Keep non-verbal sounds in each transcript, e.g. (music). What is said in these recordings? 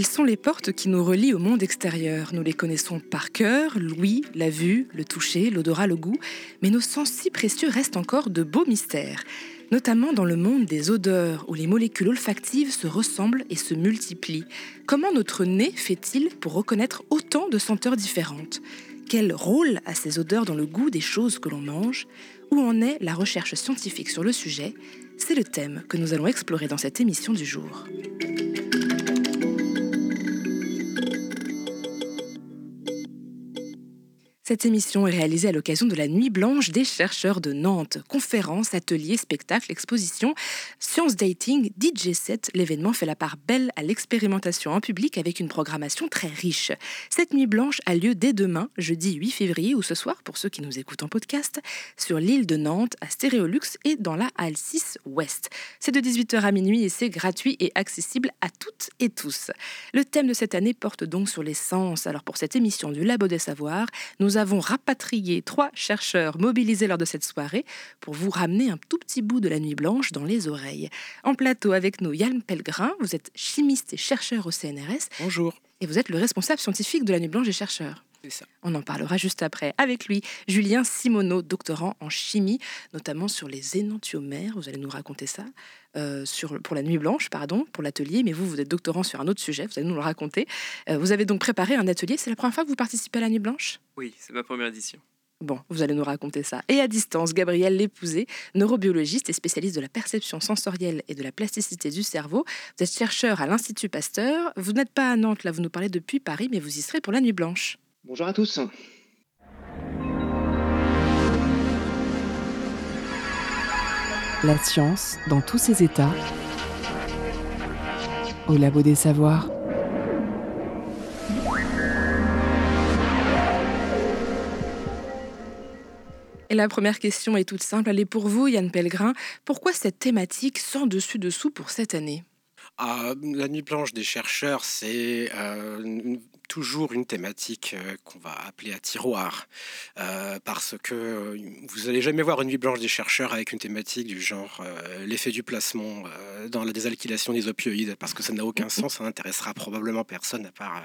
Ils sont les portes qui nous relient au monde extérieur. Nous les connaissons par cœur, l'ouïe, la vue, le toucher, l'odorat, le goût, mais nos sens si précieux restent encore de beaux mystères, notamment dans le monde des odeurs où les molécules olfactives se ressemblent et se multiplient. Comment notre nez fait-il pour reconnaître autant de senteurs différentes? Quel rôle a ces odeurs dans le goût des choses que l'on mange? Où en est la recherche scientifique sur le sujet? C'est le thème que nous allons explorer dans cette émission du jour. Cette émission est réalisée à l'occasion de la Nuit blanche des chercheurs de Nantes. Conférences, ateliers, spectacles, expositions, science dating, DJ set, l'événement fait la part belle à l'expérimentation en public avec une programmation très riche. Cette Nuit blanche a lieu dès demain, jeudi 8 février ou ce soir pour ceux qui nous écoutent en podcast, sur l'île de Nantes à Stéréolux et dans la Halle 6 Ouest. C'est de 18h à minuit et c'est gratuit et accessible à toutes et tous. Le thème de cette année porte donc sur les sens. Alors pour cette émission du Labo des Savoirs, nous avons rapatrié trois chercheurs mobilisés lors de cette soirée pour vous ramener un tout petit bout de la nuit blanche dans les oreilles. En plateau avec nous, Yann Pellegrin, vous êtes chimiste et chercheur au CNRS. Bonjour. Et vous êtes le responsable scientifique de la nuit blanche des chercheurs. Ça. On en parlera juste après. Avec lui, Julien Simoneau, doctorant en chimie, notamment sur les énantiomères. Vous allez nous raconter ça. Euh, sur, pour la nuit blanche, pardon, pour l'atelier. Mais vous, vous êtes doctorant sur un autre sujet. Vous allez nous le raconter. Euh, vous avez donc préparé un atelier. C'est la première fois que vous participez à la nuit blanche? Oui, c'est ma première édition. Bon, vous allez nous raconter ça. Et à distance, Gabriel Lépousé, neurobiologiste et spécialiste de la perception sensorielle et de la plasticité du cerveau. Vous êtes chercheur à l'Institut Pasteur. Vous n'êtes pas à Nantes, là, vous nous parlez depuis Paris, mais vous y serez pour la nuit blanche. Bonjour à tous. La science dans tous ses états. Au labo des savoirs. Et la première question est toute simple. Elle est pour vous, Yann Pellegrin. Pourquoi cette thématique sans dessus-dessous pour cette année? Ah, la nuit blanche des chercheurs, c'est euh, toujours une thématique euh, qu'on va appeler à tiroir. Euh, parce que euh, vous n'allez jamais voir une nuit blanche des chercheurs avec une thématique du genre euh, l'effet du placement euh, dans la désalkylation des opioïdes, parce que ça n'a aucun sens, ça n'intéressera probablement personne à part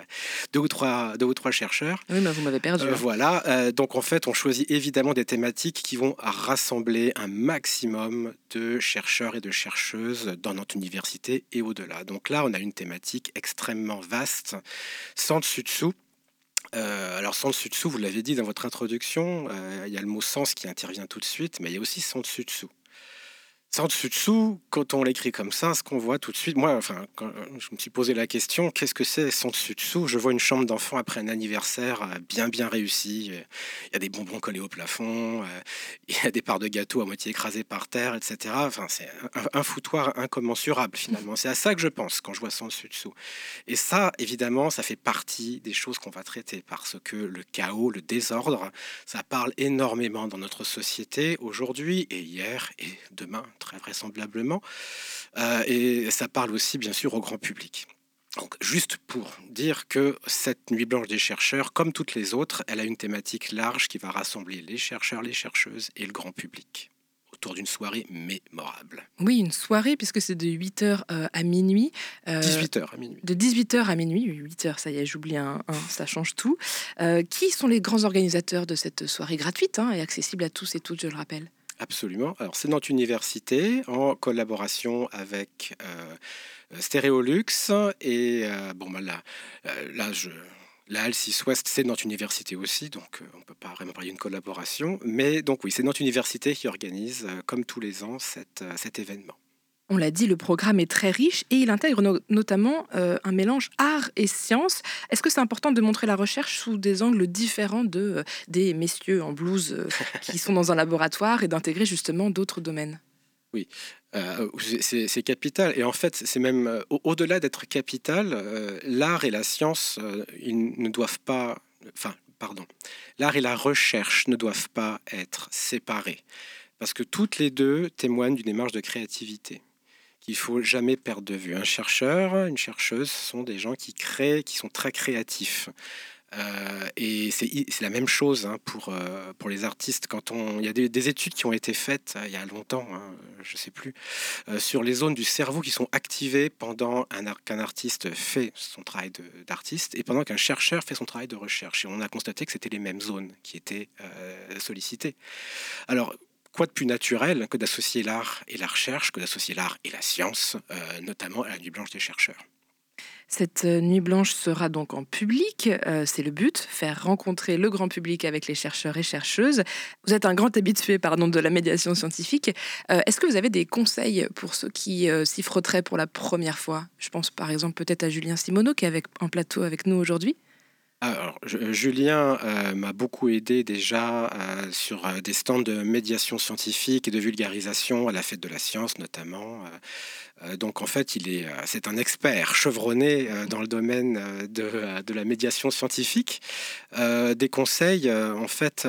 deux, ou trois, deux ou trois chercheurs. Oui, mais vous m'avez perdu. Euh, voilà, donc en fait, on choisit évidemment des thématiques qui vont rassembler un maximum de chercheurs et de chercheuses dans notre université et au-delà. Donc là, on a une thématique extrêmement vaste, sans dessus-dessous. Euh, alors sans dessus-dessous, vous l'avez dit dans votre introduction, euh, il y a le mot sens qui intervient tout de suite, mais il y a aussi sans dessus-dessous. Sans dessus-dessous, quand on l'écrit comme ça, ce qu'on voit tout de suite, moi, enfin, quand je me suis posé la question, qu'est-ce que c'est sans dessus-dessous Je vois une chambre d'enfant après un anniversaire euh, bien bien réussi. euh, Il y a des bonbons collés au plafond, euh, (laughs) il y a des parts de gâteau à moitié écrasées par terre, etc. Enfin, c'est un, foutoir incommensurable finalement. C'est à ça que je pense quand je vois sans dessus-dessous. Et ça, évidemment, ça fait partie des choses qu'on va traiter parce que le chaos, le désordre, ça parle énormément dans notre société aujourd'hui et hier et demain, très vraisemblablement. Euh, et ça parle aussi, bien sûr, au grand public. Donc, juste pour dire que cette nuit blanche des chercheurs, comme toutes les autres, elle a une thématique large qui va rassembler les chercheurs, les chercheuses et le grand public autour d'une soirée mémorable. Oui, une soirée, puisque c'est de 8h à minuit. Euh, 18h à minuit. De 18h à minuit, oui, 8h, ça y est, j'oublie un, un, ça change tout. Euh, qui sont les grands organisateurs de cette soirée gratuite hein, et accessible à tous et toutes, je le rappelle? Absolument. Alors, c'est notre université en collaboration avec euh, et euh, bon, bah, là, euh, là, je. La Halle 6 Ouest, c'est notre université aussi, donc euh, on ne peut pas vraiment parler d'une collaboration. Mais donc oui, c'est notre université qui organise, comme tous les ans, cet événement. On l'a dit, le programme est très riche et il intègre no notamment euh, un mélange art et science. Est-ce que c'est important de montrer la recherche sous des angles différents de, euh, des messieurs en blouse euh, (laughs) qui sont dans un laboratoire et d'intégrer justement d'autres domaines? Oui, c'est capital. Et en fait, c'est même au- au-delà d'être capital, l'art et la science, ils ne doivent pas. Enfin, pardon. L'art et la recherche ne doivent pas être séparés. parce que toutes les deux témoignent d'une démarche de créativité qu'il faut jamais perdre de vue. Un chercheur, une chercheuse sont des gens qui créent, qui sont très créatifs. Euh, et c'est la même chose hein, pour, euh, pour les artistes. Quand on, il y a des, études qui ont été faites euh, il y a longtemps, hein, je sais plus, sur les zones du cerveau qui sont activées pendant qu'un artiste fait son travail d'artiste et pendant qu'un chercheur fait son travail de recherche. Et on a constaté que c'était les mêmes zones qui étaient sollicitées. Alors, quoi de plus naturel que d'associer l'art et la recherche, que d'associer l'art et la science, notamment à la nuit blanche des chercheurs? Cette euh, nuit blanche sera donc en public, euh, c'est le but, faire rencontrer le grand public avec les chercheurs et chercheuses. Vous êtes un grand habitué pardon, de la médiation scientifique. Euh, est-ce que vous avez des conseils pour ceux qui s'y frotteraient pour la première fois? Je pense par exemple peut-être à Julien Simoneau qui est avec, en plateau avec nous aujourd'hui. Julien m'a beaucoup aidé déjà sur des stands de médiation scientifique et de vulgarisation à la fête de la science notamment. Euh, donc en fait, il est, euh, c'est un expert chevronné euh, dans le domaine de, la médiation scientifique. des conseils, en fait,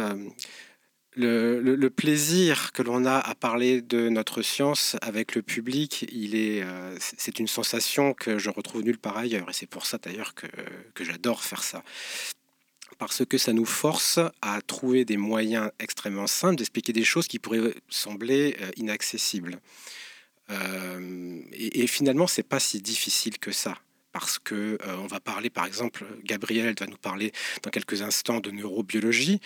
le, plaisir que l'on a à parler de notre science avec le public, est, c'est une sensation que je retrouve nulle part ailleurs. Et c'est pour ça d'ailleurs que, j'adore faire ça parce que ça nous force à trouver des moyens extrêmement simples d'expliquer des choses qui pourraient sembler inaccessibles. Euh, et, et, finalement, c'est pas si difficile que ça parce que euh, on va parler, par exemple, Gabriel va nous parler dans quelques instants de neurobiologie.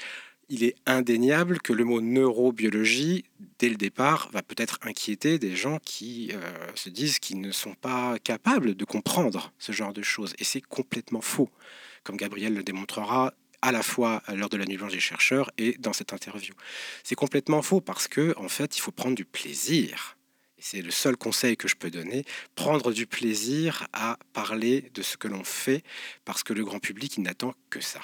Il est indéniable que le mot neurobiologie, dès le départ, va peut-être inquiéter des gens qui euh, se disent qu'ils ne sont pas capables de comprendre ce genre de choses. Et c'est complètement faux, comme Gabriel le démontrera à la fois lors de la nuit blanche des chercheurs et dans cette interview. C'est complètement faux parce que, en fait, il faut prendre du plaisir c'est le seul conseil que je peux donner, prendre du plaisir à parler de ce que l'on fait, parce que le grand public, n'attend que ça.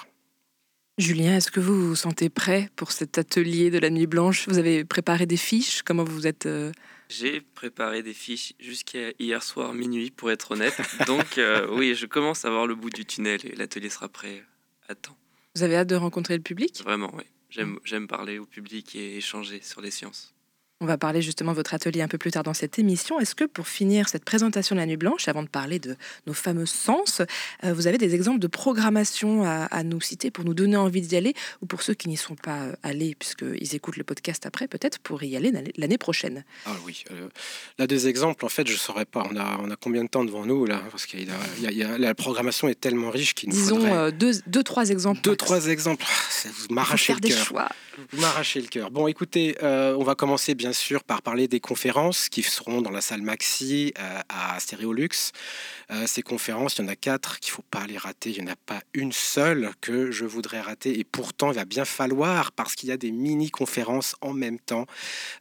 Julien, est-ce que vous vous sentez prêt pour cet atelier de la nuit blanche? Vous avez préparé des fiches? Comment vous êtes euh, J'ai préparé des fiches jusqu'à hier soir minuit, pour être honnête. Donc euh, (laughs) oui, je commence à voir le bout du tunnel et l'atelier sera prêt à temps. Vous avez hâte de rencontrer le public? Vraiment, oui. J'aime parler au public et échanger sur les sciences. On va parler justement de votre atelier un peu plus tard dans cette émission. Est-ce que pour finir cette présentation de la Nuit Blanche, avant de parler de nos fameux sens, euh, vous avez des exemples de programmation à, nous citer pour nous donner envie d'y aller ou pour ceux qui n'y sont pas euh, allés puisqu'ils écoutent le podcast après, peut-être pour y aller l'année prochaine? Ah oui, euh, là des exemples, en fait, je ne saurais pas. On a, on a combien de temps devant nous là? Parce que la programmation est tellement riche qu'il nous Disons deux, deux, trois exemples. Deux, trois exemples. Vous m'arrachez le cœur. Vous m'arrachez le cœur. Bon, écoutez, on va commencer bien bien sûr par parler des conférences qui seront dans la salle Maxi euh, à Stéréolux. Euh, ces conférences, il y en a quatre qu'il ne faut pas les rater. Il n'y en a pas une seule que je voudrais rater. Et pourtant, il va bien falloir, parce qu'il y a des mini-conférences en même temps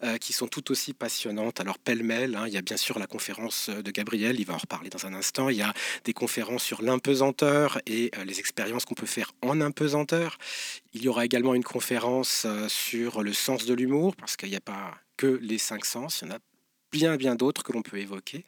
euh, qui sont tout aussi passionnantes. Alors, pêle-mêle, hein, il y a bien sûr la conférence de Gabriel, il va en reparler dans un instant. Il y a des conférences sur l'impesanteur et les expériences qu'on peut faire en impesanteur. Il y aura également une conférence sur le sens de l'humour, parce qu'il n'y a pas que les cinq sens. Il y en a bien, bien d'autres que l'on peut évoquer.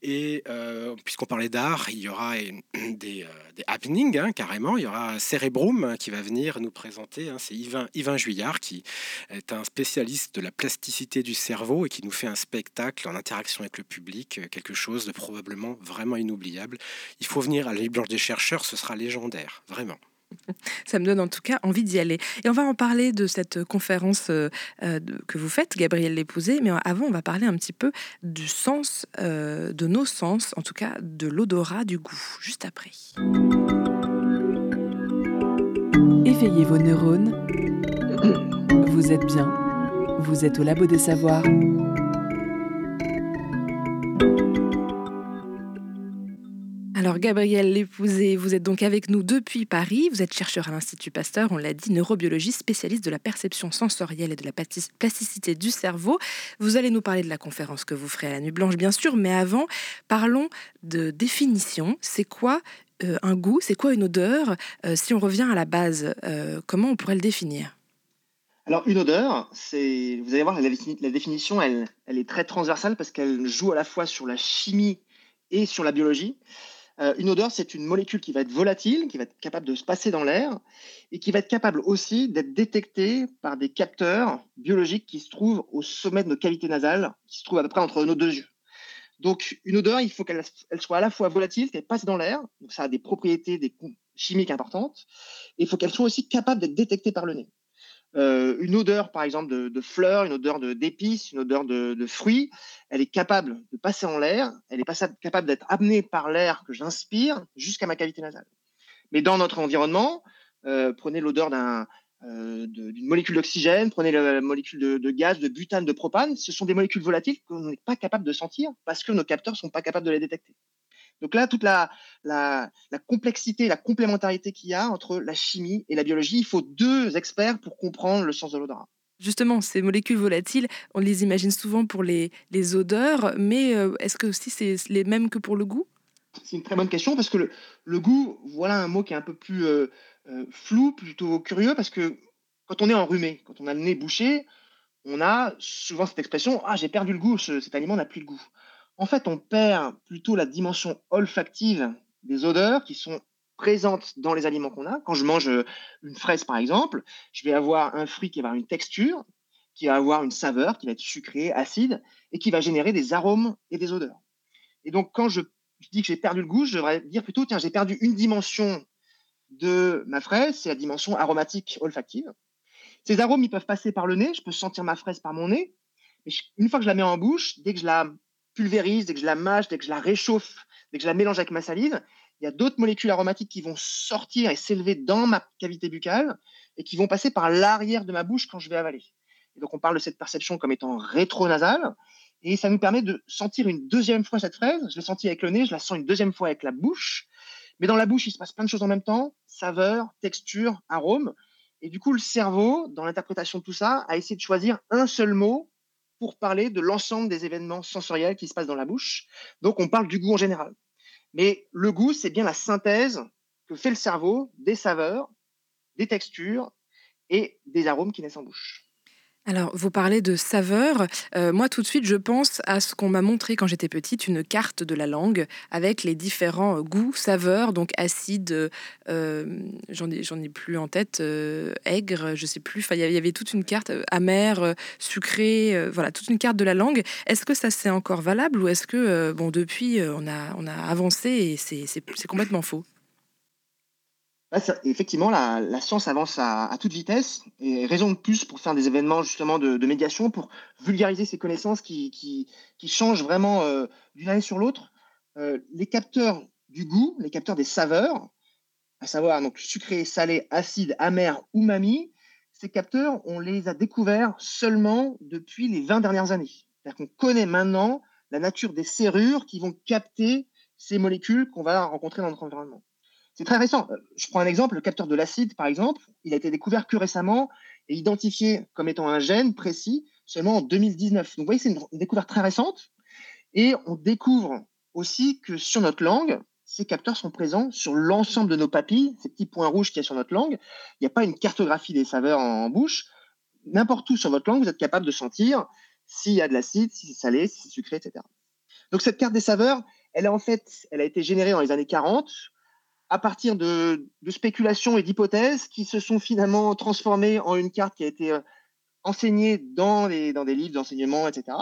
Et euh, puisqu'on parlait d'art, il y aura des, euh, happenings, hein, carrément. Il y aura Cerebrum hein, qui va venir nous présenter. Hein. C'est Yvain, Yvain Juillard qui est un spécialiste de la plasticité du cerveau et qui nous fait un spectacle en interaction avec le public, euh, quelque chose de probablement vraiment inoubliable. Il faut venir à la Blanche des chercheurs, ce sera légendaire, vraiment. Ça me donne en tout cas envie d'y aller. Et on va en parler de cette conférence euh, euh, que vous faites, Gabriel Lépousé. Mais avant, on va parler un petit peu du sens, euh, de nos sens, en tout cas de l'odorat, du goût, juste après. Éveillez vos neurones. Vous êtes bien. Vous êtes au labo des savoirs. Alors Gabriel Lépousé, vous êtes donc avec nous depuis Paris. Vous êtes chercheur à l'Institut Pasteur, on l'a dit, neurobiologie, spécialiste de la perception sensorielle et de la plasticité du cerveau. Vous allez nous parler de la conférence que vous ferez à la Nuit Blanche, bien sûr, mais avant, parlons de définition. C'est quoi euh, un goût? C'est quoi une odeur? Euh, Si on revient à la base, euh, comment on pourrait le définir? Alors, une odeur, vous allez voir, la, définition, elle est très transversale parce qu'elle joue à la fois sur la chimie et sur la biologie. Euh, une odeur, c'est une molécule qui va être volatile, qui va être capable de se passer dans l'air et qui va être capable aussi d'être détectée par des capteurs biologiques qui se trouvent au sommet de nos cavités nasales, qui se trouvent à peu près entre nos deux yeux. Donc, une odeur, il faut qu'elle soit à la fois volatile, qu'elle passe dans l'air, donc ça a des propriétés chimiques importantes, et il faut qu'elle soit aussi capable d'être détectée par le nez. Euh, une odeur, par exemple, de, fleurs, une odeur d'épices, une odeur de, fruits, elle est capable de passer en l'air, elle est capable d'être amenée par l'air que j'inspire jusqu'à ma cavité nasale. Mais dans notre environnement, euh, prenez l'odeur euh, d'une molécule d'oxygène, prenez la molécule de, gaz, de butane, de propane, ce sont des molécules volatiles qu'on n'est pas capable de sentir parce que nos capteurs ne sont pas capables de les détecter. Donc là, toute la, la, complexité, la complémentarité qu'il y a entre la chimie et la biologie, il faut deux experts pour comprendre le sens de l'odorat. Justement, ces molécules volatiles, on les imagine souvent pour les, les odeurs, mais euh, est-ce que aussi c'est les mêmes que pour le goût? C'est une très bonne question parce que le, le, goût, voilà un mot qui est un peu plus euh, euh, flou, plutôt curieux, parce que quand on est enrhumé, quand on a le nez bouché, on a souvent cette expression Ah, j'ai perdu le goût, cet aliment n'a plus de goût en fait, on perd plutôt la dimension olfactive des odeurs qui sont présentes dans les aliments qu'on a. Quand je mange euh, une fraise, par exemple, je vais avoir un fruit qui va avoir une texture, qui va avoir une saveur, qui va être sucrée, acide, et qui va générer des arômes et des odeurs. Et donc, quand je, dis que j'ai perdu le goût, je devrais dire plutôt, tiens, j'ai perdu une dimension de ma fraise, c'est la dimension aromatique olfactive. Ces arômes, ils peuvent passer par le nez, je peux sentir ma fraise par mon nez, mais une fois que je la mets en bouche, dès que je la dès que je la mâche, dès que je la réchauffe, dès que je la mélange avec ma salive, il y a d'autres molécules aromatiques qui vont sortir et s'élever dans ma cavité buccale et qui vont passer par l'arrière de ma bouche quand je vais avaler. Et donc on parle de cette perception comme étant rétronasale et ça nous permet de sentir une deuxième fois cette fraise. Je l'ai sentie avec le nez, je la sens une deuxième fois avec la bouche. Mais dans la bouche, il se passe plein de choses en même temps saveur, texture, arôme. Et du coup, le cerveau, dans l'interprétation de tout ça, a essayé de choisir un seul mot pour parler de l'ensemble des événements sensoriels qui se passent dans la bouche. Donc, on parle du goût en général. Mais le goût, c'est bien la synthèse que fait le cerveau des saveurs, des textures et des arômes qui naissent en bouche. Alors, vous parlez de saveur. Euh, moi, tout de suite, je pense à ce qu'on m'a montré quand j'étais petite, une carte de la langue avec les différents euh, goûts, saveurs, donc acide, euh, j'en ai, ai plus en tête, aigre, je sais plus. il y avait toute une carte amère, sucrée, voilà, toute une carte de la langue. Est-ce que ça c'est encore valable ou est-ce que, bon, depuis, on a, on a avancé et c'est complètement faux? Effectivement, la, science avance à, toute vitesse et raison de plus pour faire des événements justement de, médiation, pour vulgariser ces connaissances qui, qui, changent vraiment euh, d'une année sur l'autre. Euh, les capteurs du goût, les capteurs des saveurs, à savoir donc sucré, salé, acide, amer, umami, ces capteurs, on les a découverts seulement depuis les 20 dernières années. C'est-à-dire qu'on connaît maintenant la nature des serrures qui vont capter ces molécules qu'on va rencontrer dans notre environnement. C'est très récent. Euh, je prends un exemple, le capteur de l'acide, par exemple, il a été découvert que récemment et identifié comme étant un gène précis seulement en 2019. Donc, vous voyez, c'est une découverte très récente. Et on découvre aussi que sur notre langue, ces capteurs sont présents sur l'ensemble de nos papilles, ces petits points rouges qu'il y a sur notre langue. Il n'y a pas une cartographie des saveurs en bouche. N'importe où sur votre langue, vous êtes capable de sentir s'il y a de l'acide, si c'est salé, si c'est sucré, etc. Donc cette carte des saveurs, elle a en fait, elle a été générée dans les années 40 à partir de, spéculations et d'hypothèses qui se sont finalement transformées en une carte qui a été euh, enseignée dans, des livres d'enseignement, etc.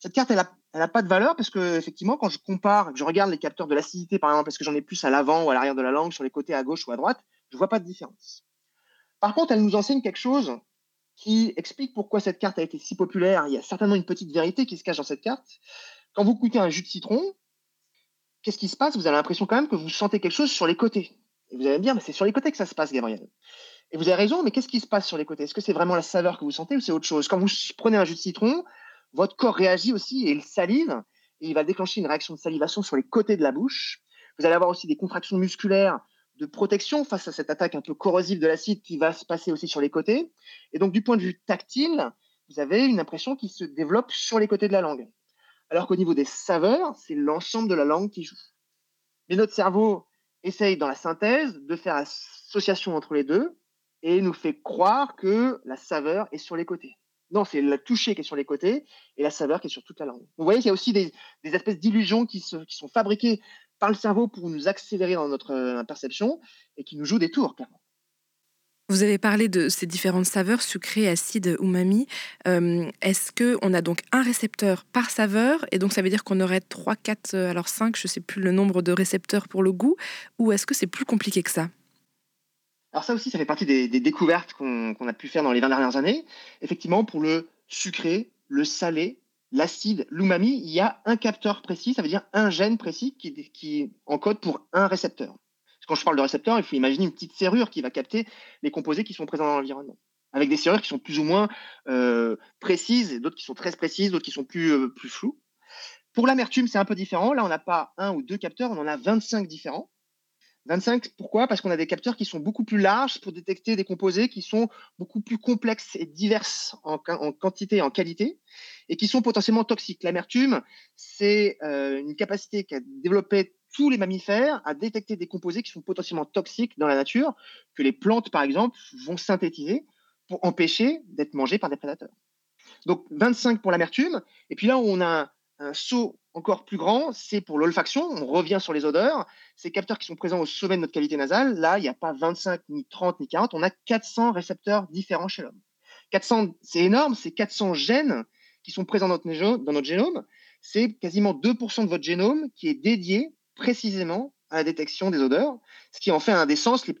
Cette carte, elle n'a pas de valeur parce que effectivement, quand je compare, que je regarde les capteurs de l'acidité, par exemple, parce que j'en ai plus à l'avant ou à l'arrière de la langue, sur les côtés à gauche ou à droite, je ne vois pas de différence. Par contre, elle nous enseigne quelque chose qui explique pourquoi cette carte a été si populaire. Il y a certainement une petite vérité qui se cache dans cette carte. Quand vous goûtez un jus de citron, qu'est-ce qui se passe? Vous avez l'impression quand même que vous sentez quelque chose sur les côtés. Et vous allez me dire, mais c'est sur les côtés que ça se passe, Gabriel. Et vous avez raison, mais qu'est-ce qui se passe sur les côtés? Est-ce que c'est vraiment la saveur que vous sentez ou c'est autre chose? Quand vous prenez un jus de citron, votre corps réagit aussi et il salive, et il va déclencher une réaction de salivation sur les côtés de la bouche. Vous allez avoir aussi des contractions musculaires de protection face à cette attaque un peu corrosive de l'acide qui va se passer aussi sur les côtés. Et donc, du point de vue tactile, vous avez une impression qui se développe sur les côtés de la langue. Alors qu'au niveau des saveurs, c'est l'ensemble de la langue qui joue. Mais notre cerveau essaye dans la synthèse de faire association entre les deux et nous fait croire que la saveur est sur les côtés. Non, c'est le toucher qui est sur les côtés et la saveur qui est sur toute la langue. Vous voyez qu'il y a aussi des, espèces d'illusions qui, sont fabriquées par le cerveau pour nous accélérer dans notre perception et qui nous joue des tours, clairement. Vous avez parlé de ces différentes saveurs sucrées, acides, umami. Euh, Est-ce qu'on a donc un récepteur par saveur et donc ça veut dire qu'on aurait 3, 4, euh, alors 5, je ne sais plus le nombre de récepteurs pour le goût ou est-ce que c'est plus compliqué que ça? Alors ça aussi, ça fait partie des, découvertes qu'on a pu faire dans les 20 dernières années. Effectivement, pour le sucré, le salé, l'acide, l'umami, il y a un capteur précis, ça veut dire un gène précis qui encode pour un récepteur. Quand je parle de récepteur, il faut imaginer une petite serrure qui va capter les composés qui sont présents dans l'environnement. Avec des serrures qui sont plus ou moins euh, précises, d'autres qui sont très précises, d'autres qui sont plus, euh, plus floues. Pour l'amertume, c'est un peu différent. Là, on n'a pas un ou deux capteurs, on en a 25 différents. 25, pourquoi? Parce qu'on a des capteurs qui sont beaucoup plus larges pour détecter des composés qui sont beaucoup plus complexes et diverses en, quantité et en qualité, et qui sont potentiellement toxiques. L'amertume, c'est euh, une capacité qu'a développée tous les mammifères à détecter des composés qui sont potentiellement toxiques dans la nature, que les plantes, par exemple, vont synthétiser pour empêcher d'être mangées par des prédateurs. Donc 25 pour l'amertume. Et puis là où on a un, saut encore plus grand, c'est pour l'olfaction. On revient sur les odeurs. Ces capteurs qui sont présents au sommet de notre qualité nasale, là, il n'y a pas 25, ni 30, ni 40. On a 400 récepteurs différents chez l'homme. 400, c'est énorme, c'est 400 gènes qui sont présents dans notre, dans notre génome. C'est quasiment 2% de votre génome qui est dédié précisément à la détection des odeurs, ce qui en fait un des sens les,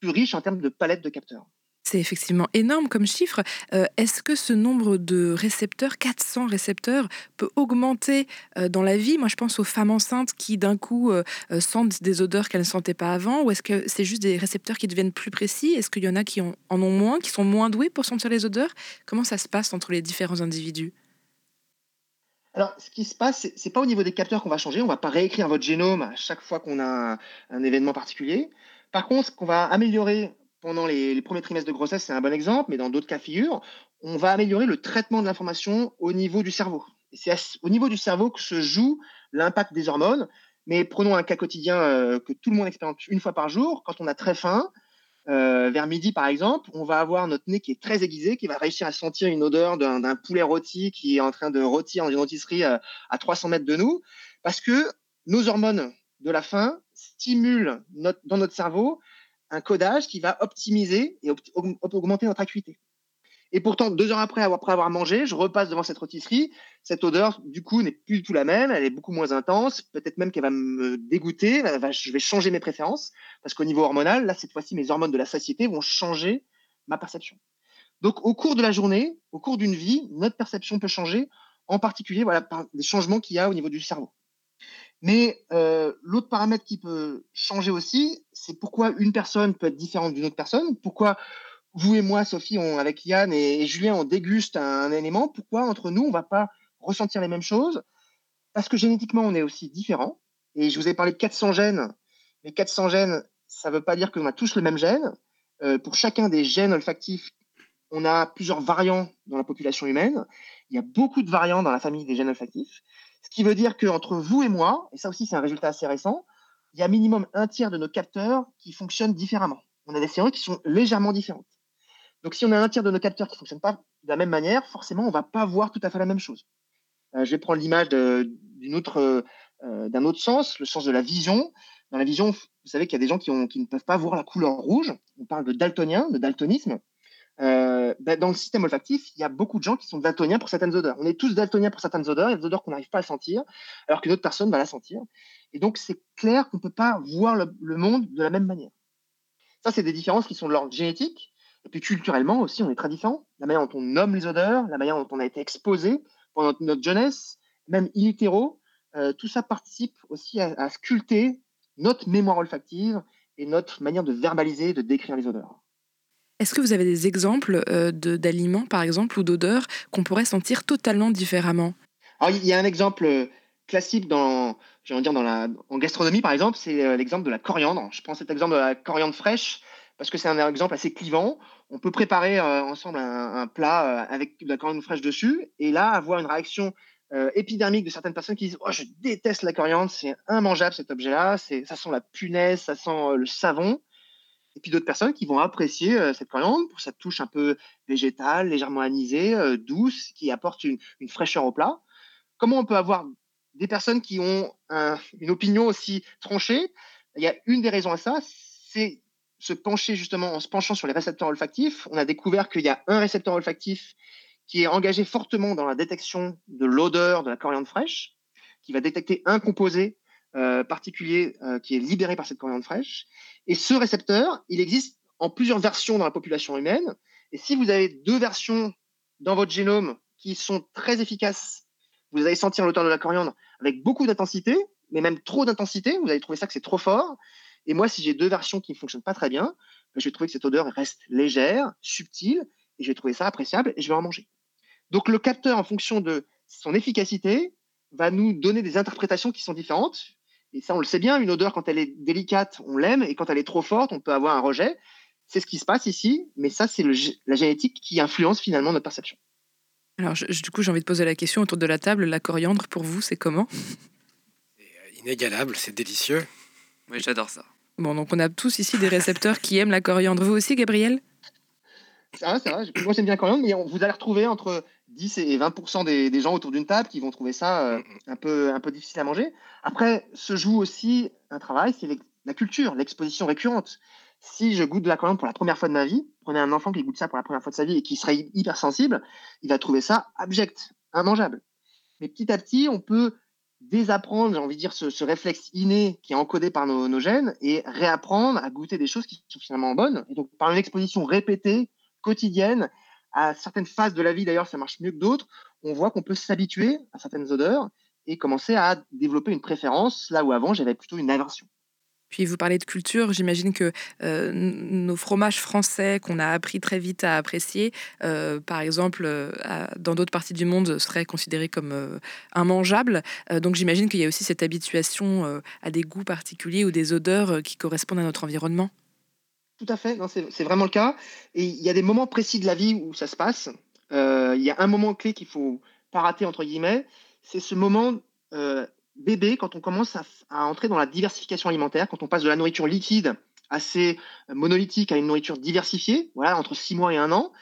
plus riches en termes de palette de capteurs. C'est effectivement énorme comme chiffre. Euh, est-ce que ce nombre de récepteurs, 400 récepteurs, peut augmenter euh, dans la vie? Moi, je pense aux femmes enceintes qui, d'un coup, euh, sentent des odeurs qu'elles ne sentaient pas avant. Ou est-ce que c'est juste des récepteurs qui deviennent plus précis? Est-ce qu'il y en a qui en ont moins, qui sont moins doués pour sentir les odeurs? Comment ça se passe entre les différents individus? Alors, ce qui se passe, ce n'est pas au niveau des capteurs qu'on va changer. On va pas réécrire votre génome à chaque fois qu'on a un, événement particulier. Par contre, ce qu'on va améliorer pendant les, premiers trimestres de grossesse, c'est un bon exemple, mais dans d'autres cas figure, on va améliorer le traitement de l'information au niveau du cerveau. c'est au niveau du cerveau que se joue l'impact des hormones. Mais prenons un cas quotidien euh, que tout le monde expérimente une fois par jour. Quand on a très faim, euh, vers midi, par exemple, on va avoir notre nez qui est très aiguisé, qui va réussir à sentir une odeur d'un poulet rôti qui est en train de rôtir dans une rôtisserie euh, à, 300 mètres de nous, parce que nos hormones de la faim stimulent dans notre cerveau un codage qui va optimiser et augmenter notre acuité. Et pourtant, deux heures après avoir, après avoir mangé, je repasse devant cette rôtisserie. Cette odeur, du coup, n'est plus du tout la même. Elle est beaucoup moins intense. Peut-être même qu'elle va me dégoûter. je vais changer mes préférences. Parce qu'au niveau hormonal, là, cette fois-ci, mes hormones de la satiété vont changer ma perception. Donc, au cours de la journée, au cours d'une vie, notre perception peut changer, en particulier voilà, par des changements qu'il y a au niveau du cerveau. Mais euh, l'autre paramètre qui peut changer aussi, c'est pourquoi une personne peut être différente d'une autre personne, pourquoi vous et moi, Sophie, avec Yann et, Julien, on déguste un, élément. Pourquoi entre nous, on ne va pas ressentir les mêmes choses? Parce que génétiquement, on est aussi différents. Et je vous ai parlé de 400 gènes. Les 400 gènes, ça ne veut pas dire qu'on a tous le même gène. Euh, pour chacun des gènes olfactifs, on a plusieurs variants dans la population humaine. Il y a beaucoup de variants dans la famille des gènes olfactifs. Ce qui veut dire qu'entre vous et moi, et ça aussi c'est un résultat assez récent, il y a minimum un tiers de nos capteurs qui fonctionnent différemment. On a des séries qui sont légèrement différentes. Donc, si on a un tiers de nos capteurs qui ne fonctionnent pas de la même manière, forcément, on ne va pas voir tout à fait la même chose. Euh, je vais prendre l'image autre, euh, d'un autre sens, le sens de la vision. Dans la vision, vous savez qu'il y a des gens qui, ne peuvent pas voir la couleur rouge. On parle de daltonien, de daltonisme. Euh, bah, dans le système olfactif, il y a beaucoup de gens qui sont daltoniens pour certaines odeurs. On est tous daltoniens pour certaines odeurs. Il y a des odeurs qu'on n'arrive pas à sentir, alors qu'une autre personne va la sentir. Et donc, c'est clair qu'on ne peut pas voir le, le, monde de la même manière. Ça, c'est des différences qui sont de l'ordre génétique, et puis culturellement aussi, on est très différents. La manière dont on nomme les odeurs, la manière dont on a été exposé pendant notre jeunesse, même in utero, euh, tout ça participe aussi à, sculpter notre mémoire olfactive et notre manière de verbaliser, de décrire les odeurs. Est-ce que vous avez des exemples euh, d'aliments, par exemple, ou d'odeurs qu'on pourrait sentir totalement différemment? Alors, il y a un exemple euh, classique dans, dire dans la, en gastronomie, par exemple, c'est l'exemple de la coriandre. Je prends cet exemple de la coriandre fraîche parce que c'est un exemple assez clivant. On peut préparer euh, ensemble un, plat euh, avec de la coriandre fraîche dessus et là avoir une réaction euh, épidermique de certaines personnes qui disent oh, je déteste la coriandre, c'est immangeable cet objet-là, ça sent la punaise, ça sent le savon. Et puis d'autres personnes qui vont apprécier cette coriandre pour sa touche un peu végétale, légèrement anisée, douce, qui apporte une, fraîcheur au plat. Comment on peut avoir des personnes qui ont une opinion aussi tranchée? Il y a une des raisons à ça, c'est se pencher justement en se penchant sur les récepteurs olfactifs. On a découvert qu'il y a un récepteur olfactif qui est engagé fortement dans la détection de l'odeur de la coriandre fraîche, qui va détecter un composé euh, particulier euh, qui est libéré par cette coriandre fraîche. Et ce récepteur, il existe en plusieurs versions dans la population humaine. Et si vous avez deux versions dans votre génome qui sont très efficaces, vous allez sentir l'odeur de la coriandre avec beaucoup d'intensité, mais même trop d'intensité. Vous allez trouver ça que c'est trop fort. Et moi, si j'ai deux versions qui ne fonctionnent pas très bien, ben, je vais trouver que cette odeur reste légère, subtile, et je vais trouver ça appréciable et je vais en manger. Donc le capteur, en fonction de son efficacité, va nous donner des interprétations qui sont différentes. Et ça, on le sait bien, une odeur, quand elle est délicate, on l'aime, et quand elle est trop forte, on peut avoir un rejet. C'est ce qui se passe ici, mais ça, c'est la génétique qui influence finalement notre perception. Alors, du coup, j'ai envie de poser la question autour de la table. La coriandre, pour vous, c'est comment? C'est euh, inégalable, c'est délicieux. Oui, j'adore ça. Bon, donc on a tous ici des récepteurs qui aiment la coriandre. Vous aussi, Gabriel? Vrai, c'est vrai. Moi, j'aime bien la coriandre, mais vous allez retrouver entre 10 et 20 des, des, gens autour d'une table qui vont trouver ça euh, un, peu, un peu difficile à manger. Après, se joue aussi un travail, c'est la culture, l'exposition récurrente. Si je goûte de la coriandre pour la première fois de ma vie, prenez un enfant qui goûte ça pour la première fois de sa vie et qui serait hyper sensible, il va trouver ça abject, immangeable. Mais petit à petit, on peut désapprendre, j'ai envie de dire, ce, réflexe inné qui est encodé par nos, gènes et réapprendre à goûter des choses qui sont finalement bonnes. Et donc, par une exposition répétée, quotidienne, à certaines phases de la vie, d'ailleurs, ça marche mieux que d'autres, on voit qu'on peut s'habituer à certaines odeurs et commencer à développer une préférence là où avant j'avais plutôt une aversion. Puis vous parlez de culture, j'imagine que euh, nos fromages français qu'on a appris très vite à apprécier, euh, par exemple, euh, dans d'autres parties du monde, seraient considérés comme immangeables. donc j'imagine qu'il y a aussi cette habituation à des goûts particuliers ou des odeurs qui correspondent à notre environnement. Tout à fait, c'est vraiment le cas. Et il y a des moments précis de la vie où ça se passe. il y a un moment clé qu'il faut pas rater, entre guillemets. C'est ce moment bébé, quand on commence à, entrer dans la diversification alimentaire, quand on passe de la nourriture liquide assez monolithique à une nourriture diversifiée, voilà, entre six mois et un an,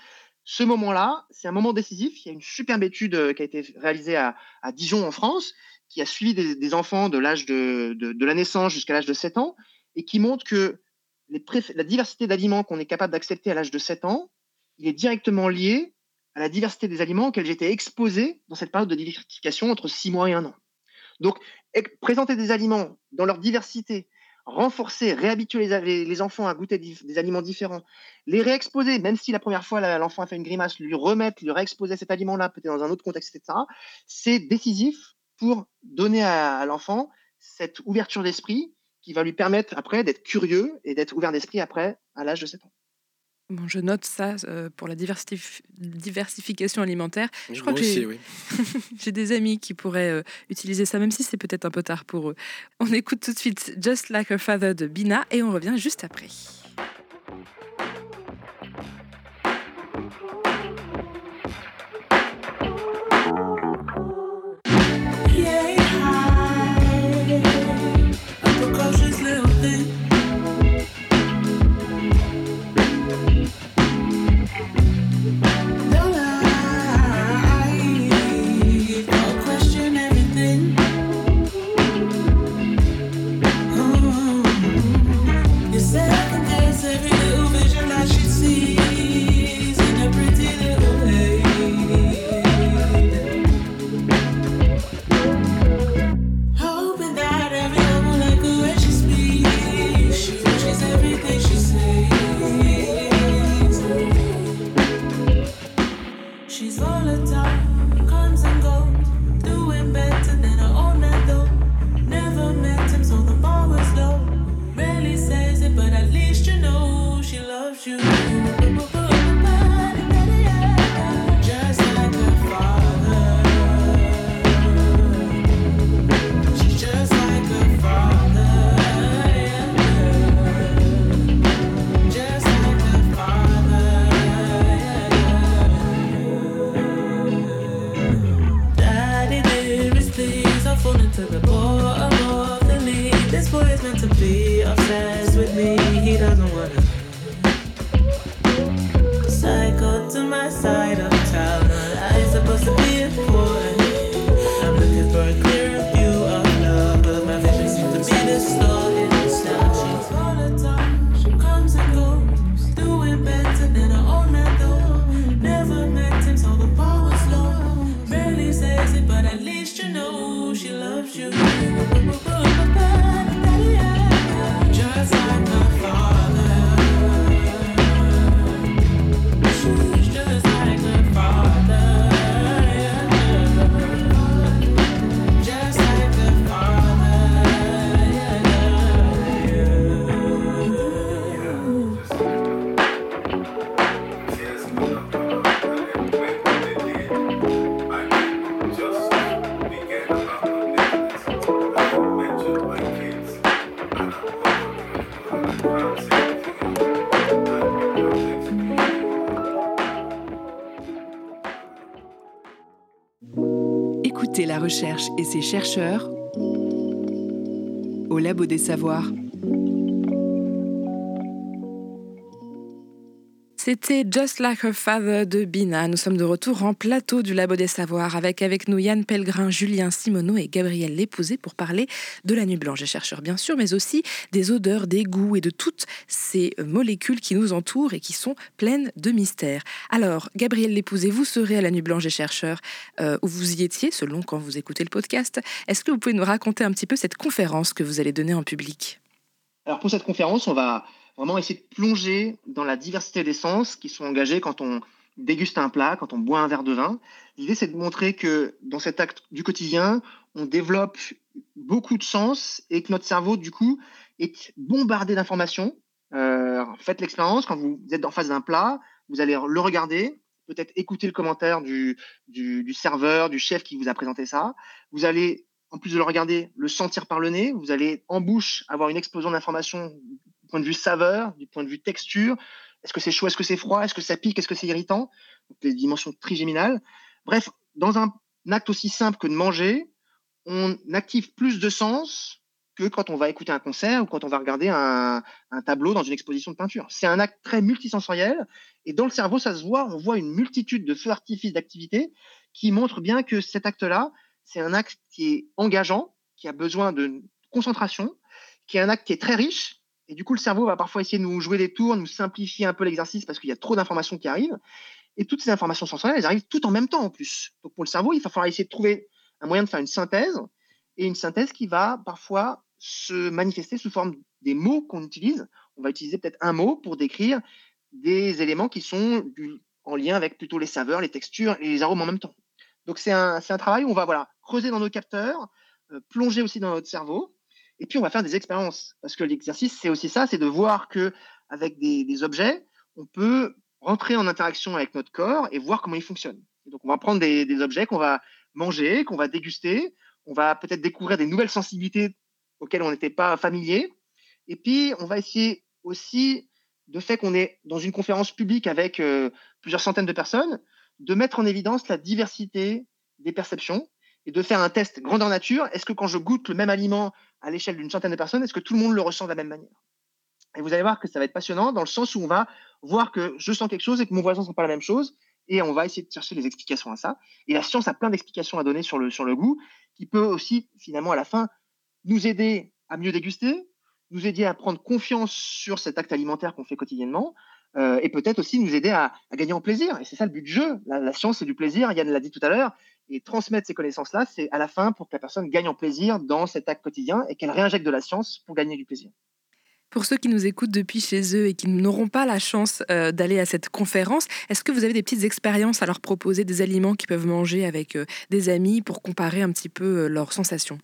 ce moment-là, c'est un moment décisif. Il y a une superbe étude euh, qui a été réalisée à, Dijon en France, qui a suivi des, enfants de l'âge de, la naissance jusqu'à l'âge de 7 ans, et qui montre que la diversité d'aliments qu'on est capable d'accepter à l'âge de 7 ans, il est directement lié à la diversité des aliments auxquels j'étais exposé dans cette période de diversification entre 6 mois et un an. Donc, présenter des aliments dans leur diversité, renforcer, réhabituer les, enfants à goûter des aliments différents, les réexposer, même si la première fois l'enfant a fait une grimace, lui remettre, lui réexposer cet aliment-là, peut-être dans un autre contexte, etc., c'est décisif pour donner à, l'enfant cette ouverture d'esprit qui va lui permettre après d'être curieux et d'être ouvert d'esprit après à l'âge de 7 ans. Bon, je note ça euh, pour la diversification alimentaire. Je crois que j'ai (laughs) j'ai des amis qui pourraient euh, utiliser ça, même si c'est peut-être un peu tard pour eux. On écoute tout de suite Just Like Her Father de Bina et on revient juste après. to be obsessed with me. He doesn't wanna. Psycho to my side of et ses chercheurs au Labo des Savoirs. C'était Just Like Her Father de Bina. Nous sommes de retour en plateau du Labo des Savoirs avec avec nous Yann Pellegrin, Julien Simoneau et Gabriel Lépousé pour parler de la nuit blanche des chercheurs bien sûr, mais aussi des odeurs, des goûts et de toutes ces molécules qui nous entourent et qui sont pleines de mystères. Alors, Gabriel Lépousé, vous serez à la nuit blanche des chercheurs euh, où vous y étiez selon quand vous écoutez le podcast. Est-ce que vous pouvez nous raconter un petit peu cette conférence que vous allez donner en public? Alors pour cette conférence, on va vraiment essayer de plonger dans la diversité des sens qui sont engagés quand on déguste un plat, quand on boit un verre de vin. L'idée, c'est de montrer que dans cet acte du quotidien, on développe beaucoup de sens et que notre cerveau, du coup, est bombardé d'informations. Euh, faites l'expérience, quand vous êtes en face d'un plat, vous allez le regarder, peut-être écouter le commentaire du, serveur, du chef qui vous a présenté ça. Vous allez, en plus de le regarder, le sentir par le nez. Vous allez en bouche avoir une explosion d'informations point de vue saveur, du point de vue texture. Est-ce que c'est chaud, est-ce que c'est froid, est-ce que ça pique, est-ce que c'est irritant? Donc, Les dimensions trigéminales. Bref, dans un acte aussi simple que de manger, on active plus de sens que quand on va écouter un concert ou quand on va regarder un, tableau dans une exposition de peinture. C'est un acte très multisensoriel et dans le cerveau, ça se voit, on voit une multitude de feux artifices d'activités qui montrent bien que cet acte-là, c'est un acte qui est engageant, qui a besoin de concentration, qui est un acte qui est très riche et du coup, le cerveau va parfois essayer de nous jouer des tours, nous simplifier un peu l'exercice parce qu'il y a trop d'informations qui arrivent. Et toutes ces informations sensorielles, elles arrivent tout en même temps en plus. Donc pour le cerveau, il va falloir essayer de trouver un moyen de faire une synthèse et une synthèse qui va parfois se manifester sous forme des mots qu'on utilise. On va utiliser peut-être un mot pour décrire des éléments qui sont en lien avec plutôt les saveurs, les textures et les arômes en même temps. Donc c'est un, travail où on va voilà, creuser dans nos capteurs, euh, plonger aussi dans notre cerveau et puis, on va faire des expériences. Parce que l'exercice, c'est aussi ça, c'est de voir que avec des, objets, on peut rentrer en interaction avec notre corps et voir comment ils fonctionnent. Et donc, on va prendre des, des objets qu'on va manger, qu'on va déguster. On va peut-être découvrir des nouvelles sensibilités auxquelles on n'était pas familier. Et puis, on va essayer aussi, de fait qu'on est dans une conférence publique avec euh, plusieurs centaines de personnes, de mettre en évidence la diversité des perceptions et de faire un test grandeur nature. Est-ce que quand je goûte le même aliment à l'échelle d'une centaine de personnes, est-ce que tout le monde le ressent de la même manière? Et vous allez voir que ça va être passionnant dans le sens où on va voir que je sens quelque chose et que mon voisin ne sent pas la même chose. Et on va essayer de chercher les explications à ça. Et la science a plein d'explications à donner sur le, sur le goût, qui peut aussi, finalement, à la fin, nous aider à mieux déguster, nous aider à prendre confiance sur cet acte alimentaire qu'on fait quotidiennement, euh, et peut-être aussi nous aider à, à, gagner en plaisir. Et c'est ça le but du jeu. La, la science, c'est du plaisir. Yann l'a dit tout à l'heure. Et transmettre ces connaissances-là, c'est à la fin pour que la personne gagne en plaisir dans cet acte quotidien et qu'elle réinjecte de la science pour gagner du plaisir. Pour ceux qui nous écoutent depuis chez eux et qui n'auront pas la chance euh, d'aller à cette conférence, est-ce que vous avez des petites expériences à leur proposer, des aliments qu'ils peuvent manger avec euh, des amis pour comparer un petit peu leurs sensations?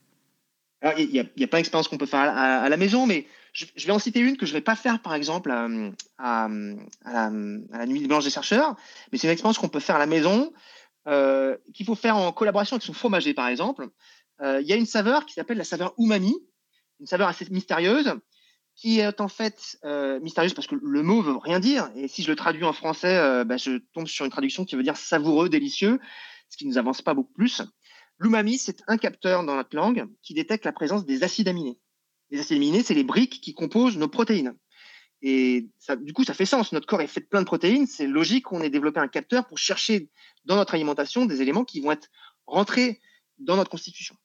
Il n'y a, a, pas d'expérience qu'on peut faire à, à, à, la maison, mais je, vais en citer une que je ne vais pas faire, par exemple, à, à la, la, nuit blanche des chercheurs, mais c'est une expérience qu'on peut faire à la maison euh, qu'il faut faire en collaboration avec son fromager, par exemple. Euh, il y a une saveur qui s'appelle la saveur umami, une saveur assez mystérieuse, qui est en fait euh, mystérieuse parce que le mot veut rien dire. Et si je le traduis en français, euh, bah, je tombe sur une traduction qui veut dire savoureux, délicieux, ce qui ne nous avance pas beaucoup plus. L'umami, c'est un capteur dans notre langue qui détecte la présence des acides aminés. Les acides aminés, c'est les briques qui composent nos protéines. Et ça, du coup, ça fait sens. Notre corps est fait de plein de protéines. C'est logique qu'on ait développé un capteur pour chercher dans notre alimentation des éléments qui vont être rentrés dans notre constitution.